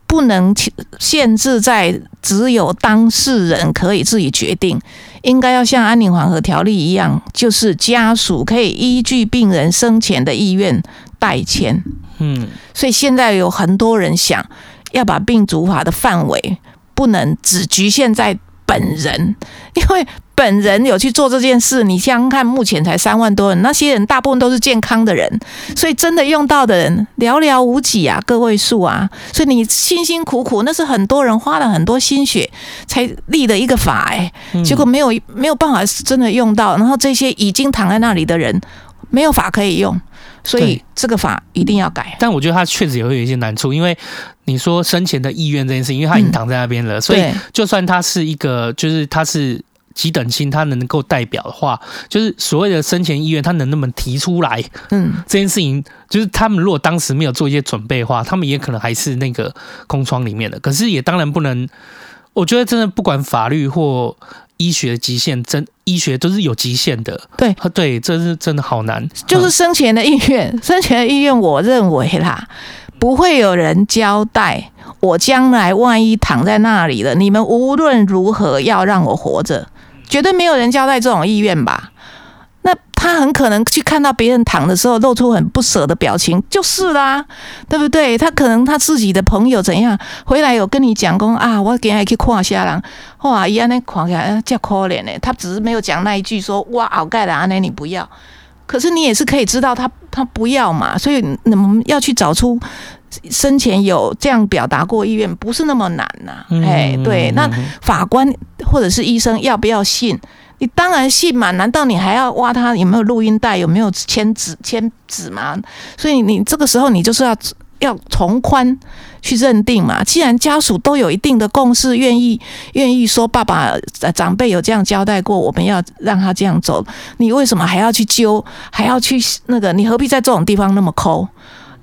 不能限制在只有当事人可以自己决定。应该要像安宁缓和条例一样，就是家属可以依据病人生前的意愿代签。嗯，所以现在有很多人想要把病主法的范围不能只局限在本人，因为。本人有去做这件事，你想想看，目前才三万多人，那些人大部分都是健康的人，所以真的用到的人寥寥无几啊，个位数啊。所以你辛辛苦苦，那是很多人花了很多心血才立的一个法，哎，结果没有没有办法真的用到，然后这些已经躺在那里的人没有法可以用，所以这个法一定要改。但我觉得他确实也会有一些难处，因为你说生前的意愿这件事，因为他已经躺在那边了，嗯、所以就算他是一个，就是他是。几等亲他能够代表的话，就是所谓的生前意愿，他能不能提出来？嗯，这件事情就是他们如果当时没有做一些准备的话，他们也可能还是那个空窗里面的。可是也当然不能，我觉得真的不管法律或医学极限，真医学都是有极限的。对对，这是真的好难。就是生前的意愿，嗯、生前的意愿，我认为啦，不会有人交代。我将来万一躺在那里了，你们无论如何要让我活着，绝对没有人交代这种意愿吧？他很可能去看到别人躺的时候，露出很不舍的表情，就是啦，对不对？他可能他自己的朋友怎样回来有跟你讲过啊，我给他去看下人，哇，一样那看起来叫可怜呢。他只是没有讲那一句说哇，好盖的阿奶你不要，可是你也是可以知道他他不要嘛，所以我们要去找出。生前有这样表达过意愿，不是那么难呐、啊。哎、对，那法官或者是医生要不要信？你当然信嘛，难道你还要挖他有没有录音带，有没有签纸签纸吗？所以你这个时候你就是要要从宽去认定嘛。既然家属都有一定的共识，愿意愿意说爸爸长辈有这样交代过，我们要让他这样走，你为什么还要去揪，还要去那个？你何必在这种地方那么抠？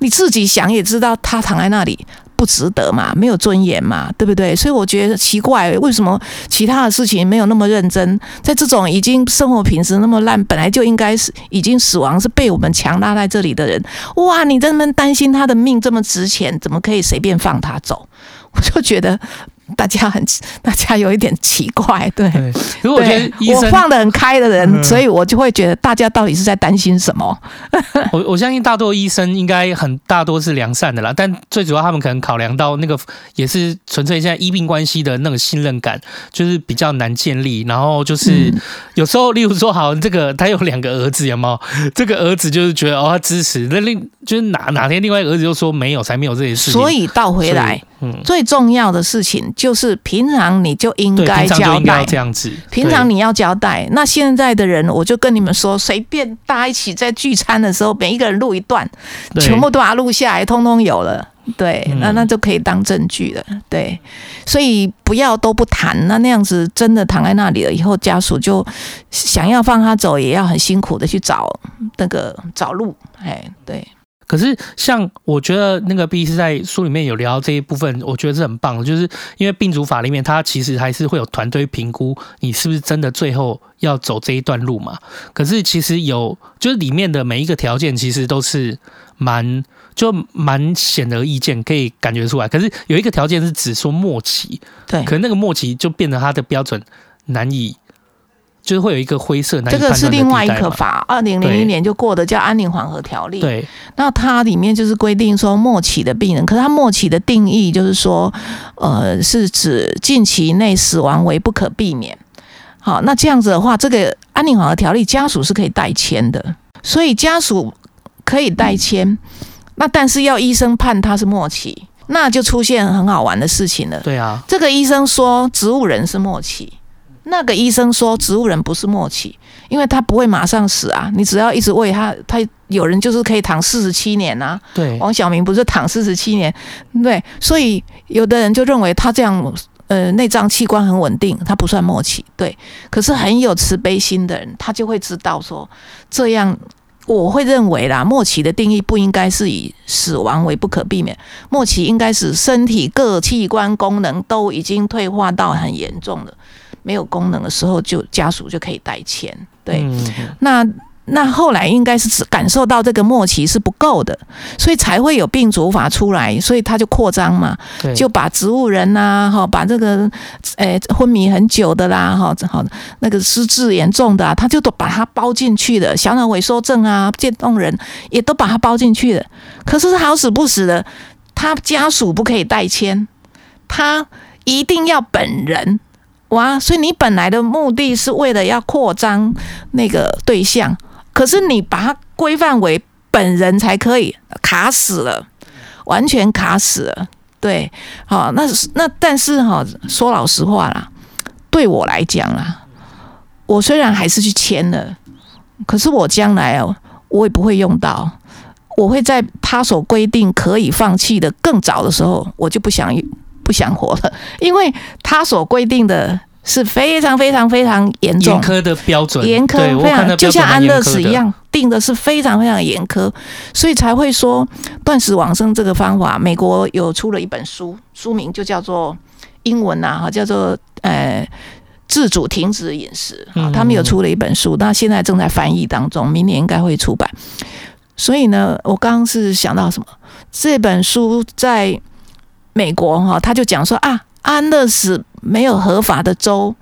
你自己想也知道，他躺在那里不值得嘛，没有尊严嘛，对不对？所以我觉得奇怪，为什么其他的事情没有那么认真？在这种已经生活品质那么烂，本来就应该是已经死亡，是被我们强拉在这里的人，哇！你这么担心他的命这么值钱，怎么可以随便放他走？我就觉得。大家很，大家有一点奇怪，对。如果我觉得我放得很开的人，嗯，所以我就会觉得大家到底是在担心什么？我我相信大多医生应该很大多是良善的啦，但最主要他们可能考量到那个也是纯粹现在医病关系的那个信任感，就是比较难建立。然后就是有时候，例如说，好，这个他有两个儿子，有没有？这个儿子就是觉得哦，他支持，那另就是哪哪天另外一个儿子就说没有，才没有这些事情。所以倒回来。嗯，最重要的事情就是平常你就应该交代这样子。平常你要交代。那现在的人，我就跟你们说，随便大家一起在聚餐的时候，每一个人录一段，全部都把它录下来，通通有了。对，那那就可以当证据了。对，所以不要都不谈，那那样子真的躺在那里了以后，家属就想要放他走，也要很辛苦的去找那个找路。哎，对。可是，像我觉得那个 B 是在书里面有聊到这一部分，我觉得是很棒的，就是因为病主法里面，它其实还是会有团队评估你是不是真的最后要走这一段路嘛。可是其实有，就是里面的每一个条件其实都是蛮就蛮显而易见，可以感觉出来。可是有一个条件是只说末期，对，可能那个末期就变得它的标准难以。就是会有一个灰色，这个是另外一个法，二零零一年就过的叫《安宁缓和条例》。对，那它里面就是规定说末期的病人，可是它末期的定义就是说，呃，是指近期内死亡为不可避免。好，那这样子的话，这个《安宁缓和条例》家属是可以代签的，所以家属可以代签。嗯、那但是要医生判他是末期，那就出现很好玩的事情了。对啊，这个医生说植物人是末期。那个医生说，植物人不是末期，因为他不会马上死啊。你只要一直喂他，他有人就是可以躺四十七年啊。对，王晓明不是躺四十七年？对，所以有的人就认为他这样，呃，内脏器官很稳定，他不算末期。对，可是很有慈悲心的人，他就会知道说，这样我会认为啦，末期的定义不应该是以死亡为不可避免，末期应该是身体各器官功能都已经退化到很严重了。没有功能的时候，就家属就可以代签。对，嗯、那那后来应该是只感受到这个末期是不够的，所以才会有病主法出来，所以他就扩张嘛，就把植物人呐、啊，哈，把这个诶、欸、昏迷很久的啦，哈，好那个失智严重的、啊，他就都把它包进去的，小脑萎缩症啊，渐冻人也都把它包进去的。可是好死不死的，他家属不可以代签，他一定要本人。哇，所以你本来的目的是为了要扩张那个对象，可是你把它规范为本人才可以，卡死了，完全卡死了。对，好，那那但是哈，说老实话啦，对我来讲啦，我虽然还是去签了，可是我将来哦，我也不会用到，我会在他所规定可以放弃的更早的时候，我就不想。不想活了，因为他所规定的是非常非常非常严重，严苛的标准，严苛非常，就像安乐死一样，定的是非常非常严苛，所以才会说断食往生这个方法，美国有出了一本书，书名就叫做英文呐哈，叫做呃自主停止饮食啊，他们有出了一本书，那现在正在翻译当中，明年应该会出版。所以呢，我刚刚是想到什么？这本书在美国哈，他就讲说啊，安乐死没有合法的州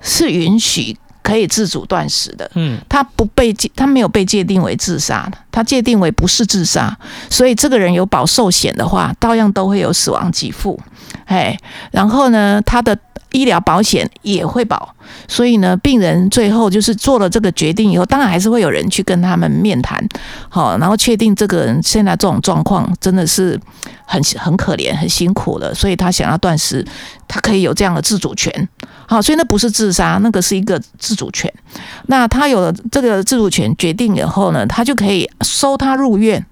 是允许可以自主断食的。嗯，他不被，他没有被界定为自杀的，他界定为不是自杀。所以这个人有保寿险的话，照样都会有死亡给付。哎，然后呢，他的。医疗保险也会保，所以呢，病人最后就是做了这个决定以后，当然还是会有人去跟他们面谈，好，然后确定这个人现在这种状况真的是很很可怜、很辛苦的，所以他想要断食，他可以有这样的自主权，好，所以那不是自杀，那个是一个自主权。那他有了这个自主权决定以后呢，他就可以收他入院，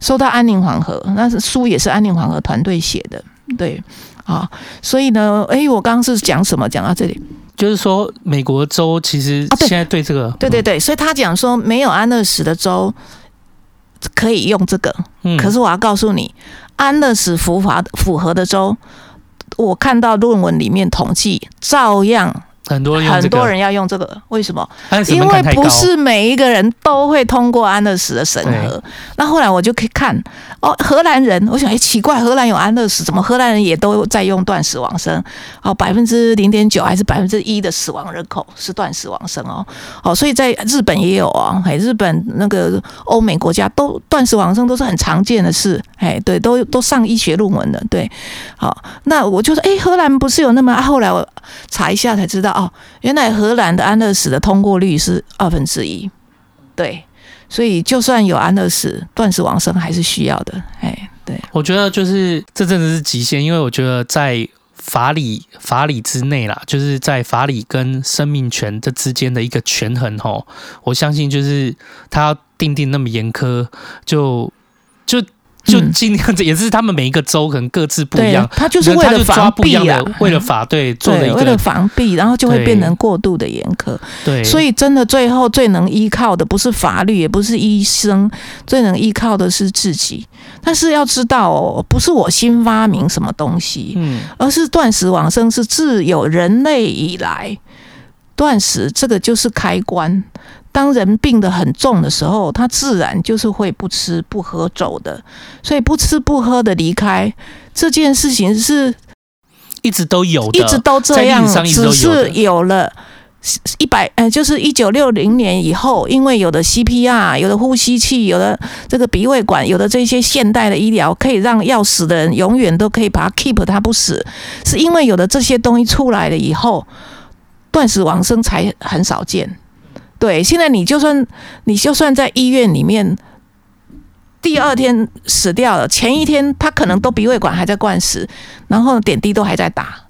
收他安宁缓和。那是书也是安宁缓和团队写的，对。啊，所以呢，哎，我刚刚是讲什么？讲到这里，就是说美国州其实现在对这个，对对对，所以他讲说没有安乐死的州可以用这个，嗯，可是我要告诉你，安乐死符合符合的州，我看到论文里面统计，照样。很多人很多人要用这个，为什么？因为不是每一个人都会通过安乐死的审核。那后来我就可以看哦，荷兰人，我想哎奇怪，荷兰有安乐死，怎么荷兰人也都在用断死亡生？哦，百分之零点九还是百分之一的死亡人口是断死亡生哦。哦，所以在日本也有啊，哎，日本那个欧美国家都断食亡生都是很常见的事，哎，对，都都上医学论文的，对。好，那我就说，哎，荷兰不是有那么？啊，后来我查一下才知道。哦，原来荷兰的安乐死的通过率是二分之一，对，所以就算有安乐死，断食往生还是需要的。哎，对，我觉得就是这真的是极限，因为我觉得在法理法理之内啦，就是在法理跟生命权这之间的一个权衡吼，我相信就是他要定定那么严苛，就就。尽量，这也是他们每一个州可能各自不一样。他就是为了防弊啊，为了法对做了一个，为了防避，然后就会变成过度的严苛。对，所以真的最后最能依靠的不是法律，也不是医生，最能依靠的是自己。但是要知道哦，不是我新发明什么东西，嗯，而是断食往生是自有人类以来，断食这个就是开关。当人病得很重的时候，他自然就是会不吃不喝走的，所以不吃不喝的离开这件事情是一直都有的，一直都这样，只是有了一百呃，就是一九六零年以后，因为有的 CPR，有的呼吸器，有的这个鼻胃管，有的这些现代的医疗，可以让要死的人永远都可以把他 keep 他不死，是因为有的这些东西出来了以后，断食往生才很少见。对，现在你就算你就算在医院里面，第二天死掉了，前一天他可能都鼻胃管还在灌食，然后点滴都还在打。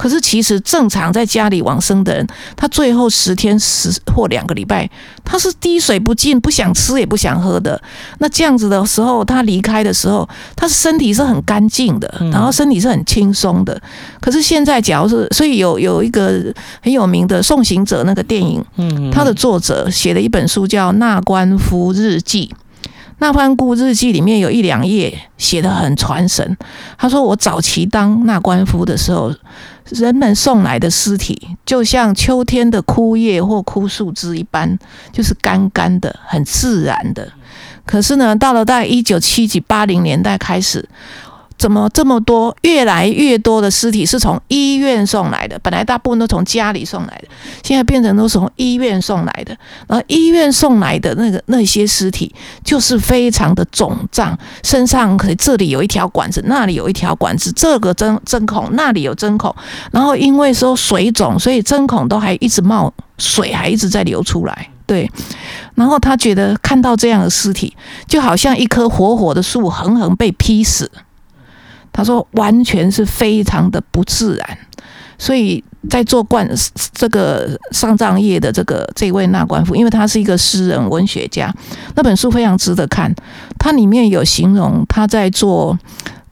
可是其实正常在家里往生的人，他最后十天十或两个礼拜，他是滴水不进，不想吃也不想喝的。那这样子的时候，他离开的时候，他身体是很干净的，然后身体是很轻松的。可是现在，假如是所以有有一个很有名的《送行者》那个电影，他的作者写了一本书叫《纳棺夫日记》。那番故日记里面有一两页写得很传神。他说：“我早期当纳官夫的时候。”人们送来的尸体就像秋天的枯叶或枯树枝一般，就是干干的、很自然的。可是呢，到了大概一九七几八零年代开始。怎么这么多？越来越多的尸体是从医院送来的，本来大部分都从家里送来的，现在变成都是从医院送来的。然后医院送来的那个那些尸体，就是非常的肿胀，身上可以这里有一条管子，那里有一条管子，这个针针孔，那里有针孔。然后因为说水肿，所以针孔都还一直冒水，还一直在流出来。对，然后他觉得看到这样的尸体，就好像一棵活活的树横横被劈死。他说：“完全是非常的不自然，所以在做冠这个丧葬业的这个这位纳棺夫，因为他是一个诗人文学家，那本书非常值得看。它里面有形容他在做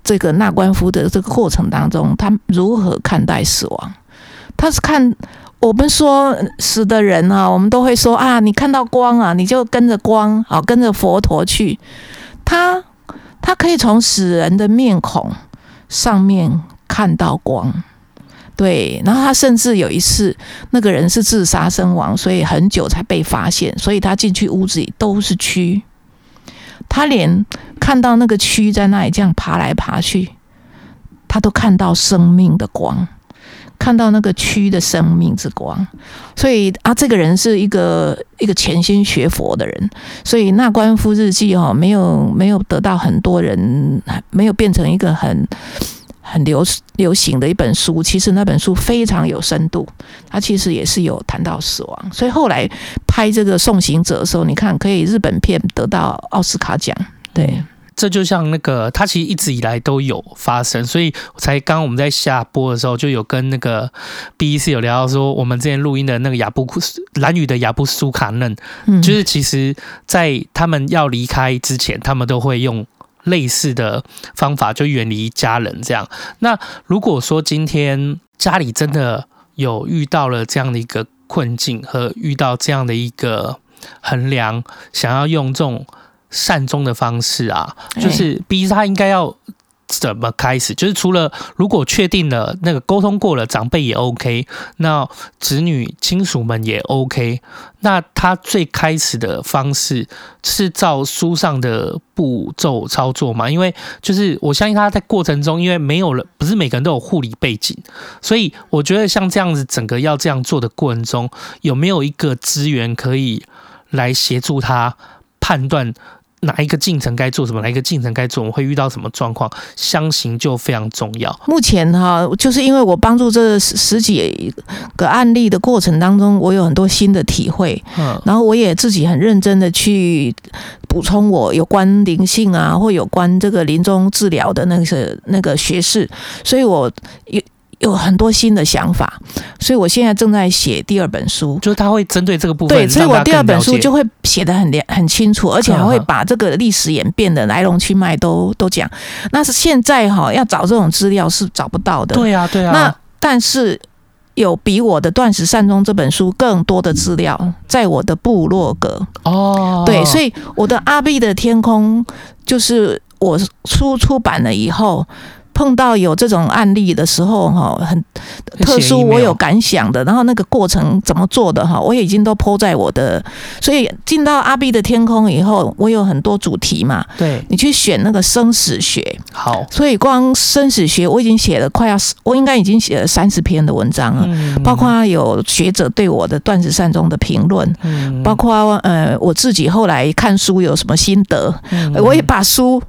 这个纳棺夫的这个过程当中，他如何看待死亡。他是看我们说死的人啊，我们都会说啊，你看到光啊，你就跟着光，啊跟着佛陀去。他他可以从死人的面孔上面看到光。对，然后他甚至有一次，那个人是自杀身亡，所以很久才被发现，所以他进去屋子里都是蛆，他连看到那个蛆在那里这样爬来爬去，他都看到生命的光，看到那个蛆的生命之光，所以啊，这个人是一个一个潜心学佛的人，所以《那观夫日记》哈，没有没有得到很多人，没有变成一个很。很流流行的一本书，其实那本书非常有深度，它其实也是有谈到死亡，所以后来拍这个《送行者》的时候，你看可以日本片得到奥斯卡奖，对，这就像那个它其实一直以来都有发生，所以才刚刚我们在下播的时候就有跟那个 BBC 有聊到说，我们之前录音的那个亚布库斯兰屿的亚布苏卡嫩，嗯，就是其实在他们要离开之前，他们都会用。类似的方法就远离家人这样。那如果说今天家里真的有遇到了这样的一个困境和遇到这样的一个衡量，想要用这种善终的方式啊，就是逼他应该要。怎么开始？就是除了如果确定了那个沟通过了，长辈也 OK，那子女亲属们也 OK，那他最开始的方式是照书上的步骤操作吗？因为就是我相信他在过程中，因为没有了，不是每个人都有护理背景，所以我觉得像这样子，整个要这样做的过程中，有没有一个资源可以来协助他判断？哪一个进程该做什么？哪一个进程该做？我们会遇到什么状况？相形就非常重要。目前哈，就是因为我帮助这十十几个案例的过程当中，我有很多新的体会。嗯，然后我也自己很认真的去补充我有关灵性啊，或有关这个临终治疗的那个那个学识，所以我有。有很多新的想法，所以我现在正在写第二本书，就是他会针对这个部分。对，所以我第二本书就会写的很很清楚，而且 还会把这个历史演变的来龙去脉都都讲。那是现在哈，要找这种资料是找不到的。对啊，对啊。那但是有比我的《断食善终》这本书更多的资料，在我的部落格哦。对，所以我的阿碧的天空就是我书出版了以后。碰到有这种案例的时候，哈，很特殊，我有感想的。然后那个过程怎么做的，哈，我已经都 po 在我的。所以进到阿 B 的天空以后，我有很多主题嘛。对，你去选那个生死学。好，所以光生死学，我已经写了快要，我应该已经写了三十篇的文章了。嗯，包括有学者对我的断食善终的评论，嗯，包括呃我自己后来看书有什么心得，嗯，我也把书。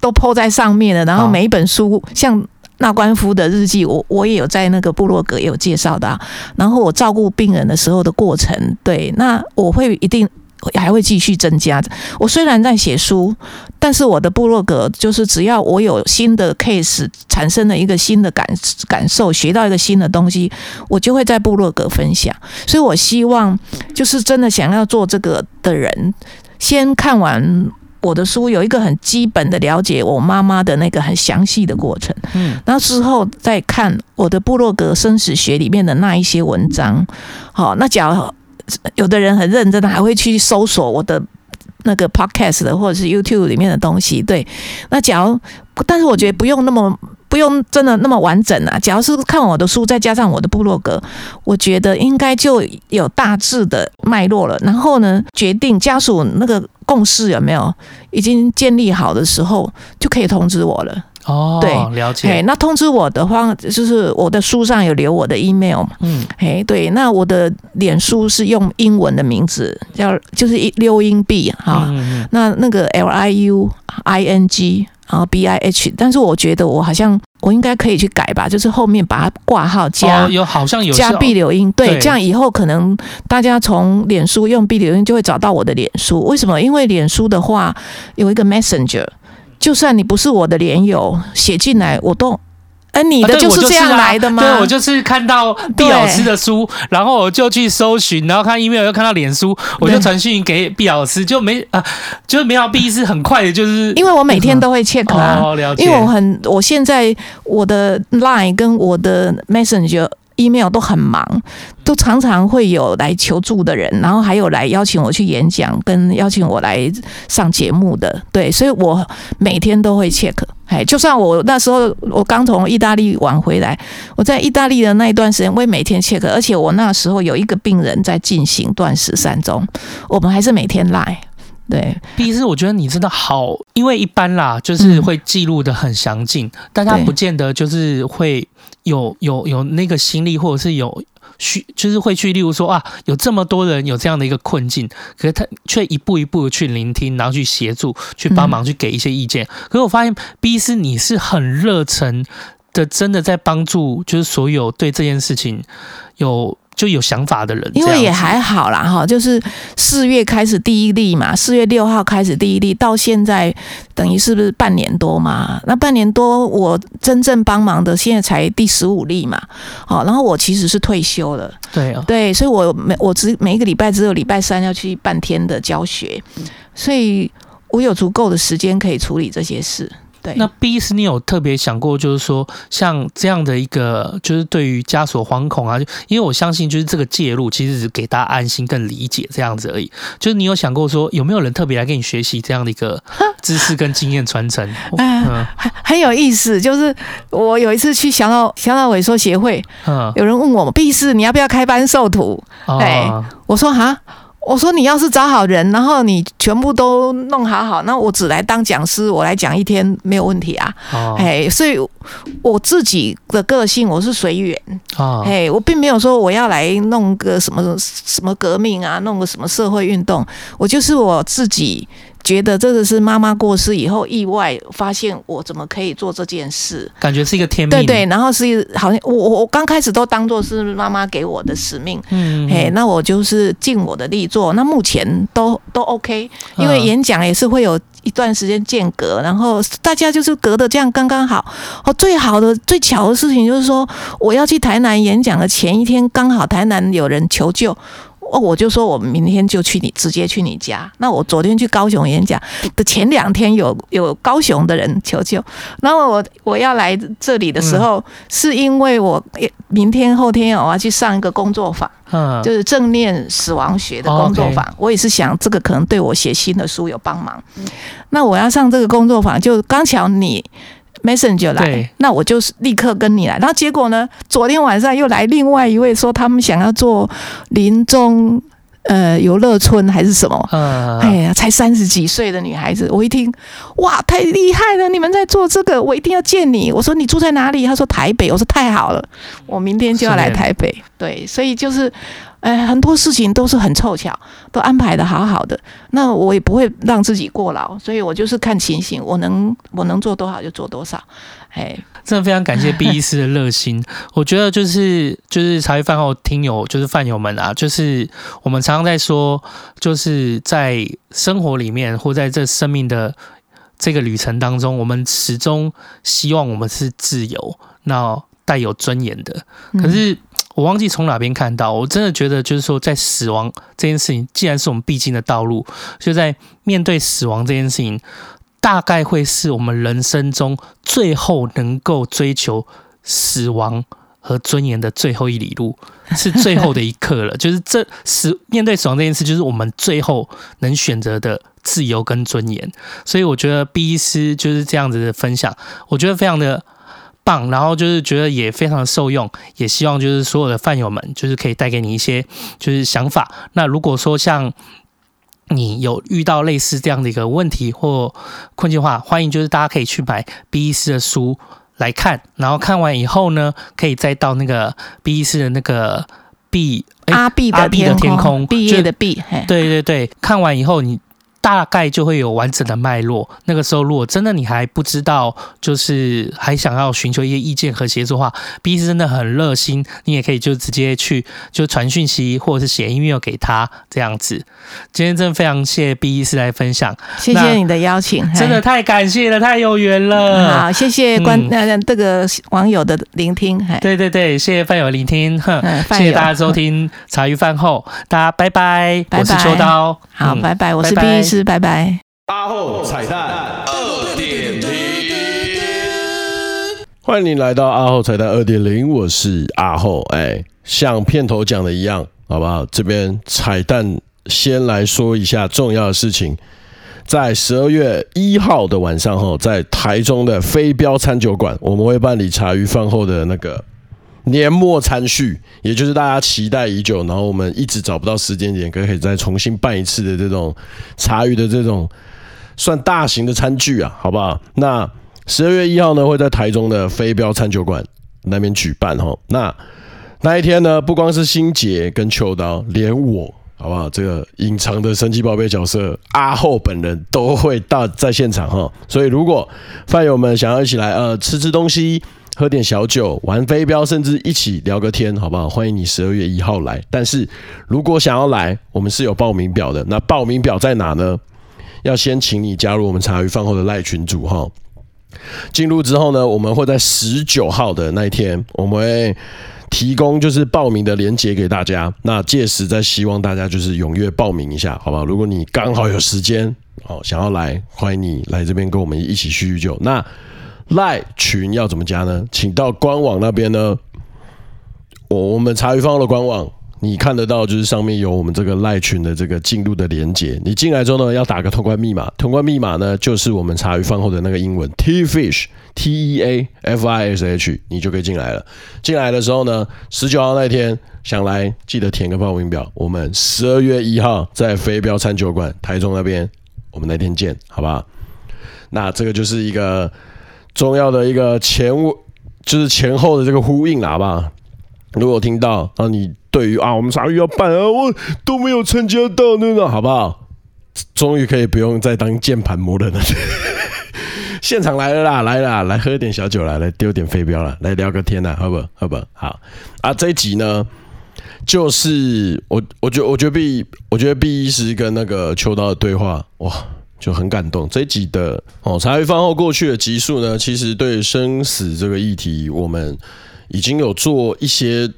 都 po 在上面了，然后每一本书，像那官夫的日记，我我也有在那个部落格也有介绍的。然后我照顾病人的时候的过程，对，那我会一定还会继续增加。我虽然在写书，但是我的部落格就是只要我有新的 case 产生了一个新的感感受，学到一个新的东西，我就会在部落格分享。所以我希望就是真的想要做这个的人，先看完。我的书有一个很基本的了解，我妈妈的那个很详细的过程。嗯，那之后再看我的部落格生死学里面的那一些文章。好，那假如有的人很认真的，还会去搜索我的那个 podcast 的或者是 YouTube 里面的东西。对，那假如，但是我觉得不用那么。不用真的那么完整啊！假如是看我的书，再加上我的部落格，我觉得应该就有大致的脉络了。然后呢，决定家属那个共识有没有已经建立好的时候，就可以通知我了。哦，对，了解。那通知我的话，就是我的书上有留我的 email 嘛。嗯，哎，对。那我的脸书是用英文的名字，叫就是溜音 B 哈。嗯嗯。那那个 L I U I N G。然后 B I H，但是我觉得我好像我应该可以去改吧，就是后面把它挂号加、哦、有好像有加毕柳英，对，对，这样以后可能大家从脸书用毕柳英就会找到我的脸书。为什么？因为脸书的话有一个 Messenger，就算你不是我的连友，写进来我都。哎，你的就是这样来的吗？对，我就是看到毕老师的书，然后我就去搜寻，然后看 email 又看到脸书，我就传讯给毕老师，就没啊，就是没有毕是很快的，就是因为我每天都会 check。因为我很，我现在我的 line 跟我的 messenger email 都很忙，都常常会有来求助的人，然后还有来邀请我去演讲，跟邀请我来上节目的。对，所以我每天都会 check。哎，就算我那时候我刚从意大利玩回来，我在意大利的那一段时间，我也每天 check。而且我那时候有一个病人在进行断食三中，我们还是每天来。对，第一是我觉得你真的好，因为一般啦，就是会记录的很详尽，嗯、但他不见得就是会有有有那个心力，或者是有需，就是会去，例如说啊，有这么多人有这样的一个困境，可是他却一步一步的去聆听，然后去协助，去帮忙，去给一些意见。嗯、可是我发现，B 医师你是很热忱的，真的在帮助，就是所有对这件事情有。就有想法的人，因为也还好啦哈，就是四月开始第一例嘛，四月六号开始第一例，到现在等于是不是半年多嘛？那半年多我真正帮忙的，现在才第十五例嘛。好，然后我其实是退休了，对啊，对，所以我每我只每一个礼拜只有礼拜三要去半天的教学，所以我有足够的时间可以处理这些事。对那 B 是，你有特别想过，就是说像这样的一个，就是对于枷锁惶恐啊，因为我相信，就是这个介入其实是给大家安心、更理解这样子而已。就是你有想过说，有没有人特别来跟你学习这样的一个 知识跟经验传承？嗯，很、嗯、很有意思。就是我有一次去小脑小脑萎缩协会，嗯，有人问我 B 是，你要不要开班授徒？哎、哦，我说哈。我说你要是找好人，然后你全部都弄好好，那我只来当讲师，我来讲一天没有问题啊。哦，哎，所以我自己的个性我是随缘。哦，哎，我并没有说我要来弄个什么什么革命啊，弄个什么社会运动，我就是我自己。觉得这个是妈妈过世以后意外发现，我怎么可以做这件事？感觉是一个天命。对对，然后是好像我我我刚开始都当做是妈妈给我的使命。嗯，嗯，嘿，那我就是尽我的力做。那目前都都 OK，因为演讲也是会有一段时间间隔，然后大家就是隔的这样刚刚好。哦，最好的最巧的事情就是说，我要去台南演讲的前一天，刚好台南有人求救。哦，我就说我明天就去你直接去你家。那我昨天去高雄演讲的前两天有有高雄的人求救，然后我我要来这里的时候，是因为我明天后天我要去上一个工作坊，嗯，就是正念死亡学的工作坊。我也是想这个可能对我写新的书有帮忙。那我要上这个工作坊，就刚巧你。Messenger 来，那我就是立刻跟你来。然后结果呢？昨天晚上又来另外一位说他们想要做临终呃游乐村还是什么？嗯，哎呀，才三十几岁的女孩子，我一听，哇，太厉害了！你们在做这个，我一定要见你。我说你住在哪里？他说台北。我说太好了，我明天就要来台北。对，所以就是。哎，很多事情都是很凑巧，都安排的好好的。那我也不会让自己过劳，所以我就是看情形，我能我能做多少就做多少。哎，真的非常感谢 B 医师的热心。我觉得就是就是茶余饭后听友就是饭友们啊，就是我们常常在说，就是在生活里面或在这生命的这个旅程当中，我们始终希望我们是自由，那带有尊严的。可是。嗯我忘记从哪边看到，我真的觉得就是说，在死亡这件事情，既然是我们必经的道路，就在面对死亡这件事情，大概会是我们人生中最后能够追求死亡和尊严的最后一里路，是最后的一刻了。就是这死面对死亡这件事，就是我们最后能选择的自由跟尊严。所以我觉得 B 医师就是这样子的分享，我觉得非常的。棒，然后就是觉得也非常的受用，也希望就是所有的饭友们就是可以带给你一些就是想法。那如果说像你有遇到类似这样的一个问题或困境的话，欢迎就是大家可以去买 B 医师的书来看，然后看完以后呢，可以再到那个 B 医师的那个 B 阿 B 的天空毕业的毕，对对对，看完以后你。大概就会有完整的脉络。那个时候，如果真的你还不知道，就是还想要寻求一些意见和协助的话，B 医师真的很热心，你也可以就直接去就传讯息或者是写 email 给他这样子。今天真的非常谢谢 B 医师来分享，谢谢你的邀请，真的太感谢了，太有缘了。好，谢谢观呃、嗯、这个网友的聆听。对对对，谢谢范友聆听，哼，谢谢大家收听茶余饭后，大家拜拜，拜拜，我是秋刀，好，拜拜，我是 B 医师。拜拜。阿后彩蛋二点零。欢迎你来到阿后彩蛋二点零，我是阿后。哎，像片头讲的一样，好不好？这边彩蛋先来说一下重要的事情，在十二月一号的晚上，哈，在台中的飞镖餐酒馆，我们会办理茶余饭后的那个年末餐叙，也就是大家期待已久，然后我们一直找不到时间点，可以再重新办一次的这种茶余的这种算大型的餐具啊，好不好？那。十二月一号呢，会在台中的飞镖餐酒馆那边举办哈。那那一天呢，不光是心杰跟秋刀，连我好不好？这个隐藏的神奇宝贝角色阿后本人都会到在现场哈。所以如果饭友们想要一起来呃吃吃东西、喝点小酒、玩飞镖，甚至一起聊个天，好不好？欢迎你十二月一号来。但是如果想要来，我们是有报名表的。那报名表在哪呢？要先请你加入我们茶余饭后的赖群组哈。进入之后呢，我们会在十九号的那一天，我们会提供就是报名的链接给大家。那届时再希望大家就是踊跃报名一下，好不好？如果你刚好有时间，哦，想要来，欢迎你来这边跟我们一起叙叙旧。那赖群要怎么加呢？请到官网那边呢，我我们茶余饭后的官网。你看得到，就是上面有我们这个赖群的这个进入的连接。你进来之后呢，要打个通关密码，通关密码呢就是我们茶余饭后的那个英文 T Fish T E A F I S H，你就可以进来了。进来的时候呢，十九号那天想来，记得填个报名表。我们十二月一号在飞镖餐酒馆台中那边，我们那天见，好不好？那这个就是一个重要的一个前，就是前后的这个呼应了，好不好？如果听到啊，你。对于啊，我们啥鱼要办啊，我都没有参加到那个，好不好？终于可以不用再当键盘魔人了。现场来了啦，来啦，来喝点小酒啦，来丢点飞镖了，来聊个天呐，好不好？好不好？好啊，这一集呢，就是我，我觉，我觉得 B，我觉得 B 医师跟那个秋刀的对话，哇，就很感动。这一集的哦，茶余饭后过去的集数呢，其实对生死这个议题，我们已经有做一些。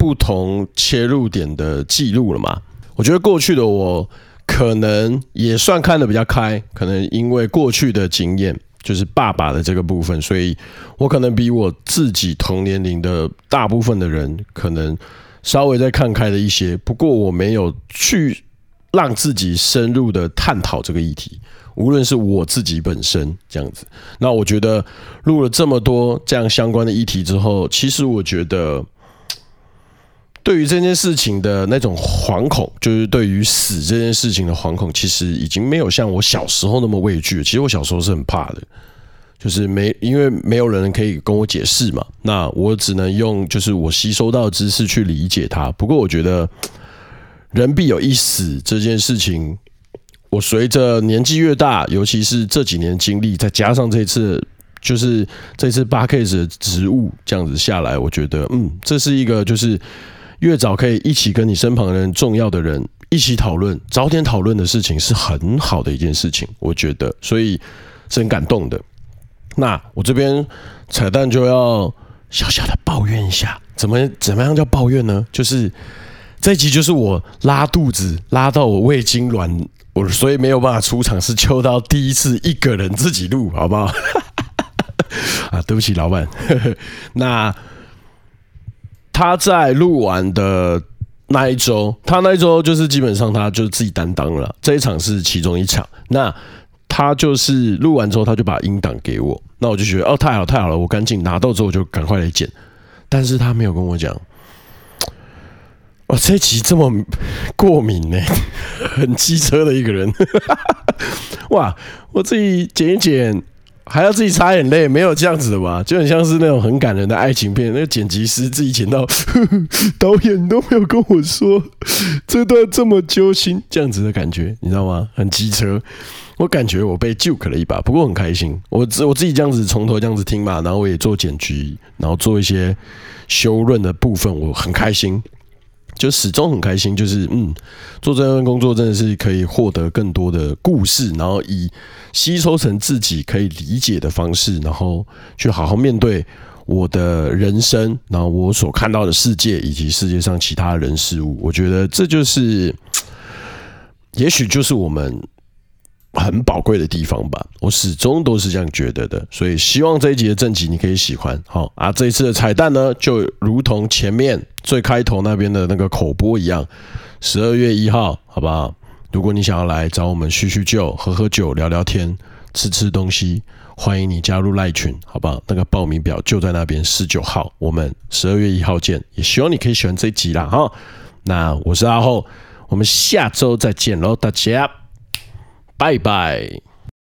不同切入点的记录了嘛？我觉得过去的我可能也算看得比较开，可能因为过去的经验就是爸爸的这个部分，所以我可能比我自己同年龄的大部分的人可能稍微再看开了一些。不过我没有去让自己深入的探讨这个议题，无论是我自己本身这样子。那我觉得录了这么多这样相关的议题之后，其实我觉得。对于这件事情的那种惶恐，就是对于死这件事情的惶恐，其实已经没有像我小时候那么畏惧。其实我小时候是很怕的，就是没因为没有人可以跟我解释嘛，那我只能用就是我吸收到的知识去理解它。不过我觉得人必有一死这件事情，我随着年纪越大，尤其是这几年经历，再加上这次就是这次八 K 的职务这样子下来，我觉得嗯，这是一个就是。越早可以一起跟你身旁的人、重要的人一起讨论，早点讨论的事情是很好的一件事情，我觉得，所以是很感动的。那我这边彩蛋就要小小的抱怨一下，怎么怎么样叫抱怨呢？就是这一集就是我拉肚子拉到我胃痉挛，我所以没有办法出场，是秋刀第一次一个人自己录，好不好？啊，对不起，老板。那。他在录完的那一周，他那一周就是基本上他就自己担当了。这一场是其中一场，那他就是录完之后，他就把音档给我，那我就觉得哦，太好太好了，我赶紧拿到之后我就赶快来剪。但是他没有跟我讲，哇，这集这么过敏呢，很机车的一个人，哇，我自己剪一剪。还要自己擦眼泪，没有这样子的吧？就很像是那种很感人的爱情片，那个剪辑师自己剪到，呵呵，导演都没有跟我说这段这么揪心，这样子的感觉，你知道吗？很机车，我感觉我被 juke 了一把，不过很开心。我自我自己这样子从头这样子听嘛，然后我也做剪辑，然后做一些修润的部分，我很开心。就始终很开心，就是嗯，做这份工作真的是可以获得更多的故事，然后以吸收成自己可以理解的方式，然后去好好面对我的人生，然后我所看到的世界以及世界上其他人事物。我觉得这就是，也许就是我们很宝贵的地方吧，我始终都是这样觉得的，所以希望这一集的正集你可以喜欢。好啊，这一次的彩蛋呢，就如同前面最开头那边的那个口播一样，十二月一号，好不好？如果你想要来找我们叙叙旧、喝喝酒、聊聊天、吃吃东西，欢迎你加入赖群，好不好？那个报名表就在那边，十九号，我们十二月一号见。也希望你可以喜欢这一集啦，哈。那我是阿厚，我们下周再见喽，大家。拜拜。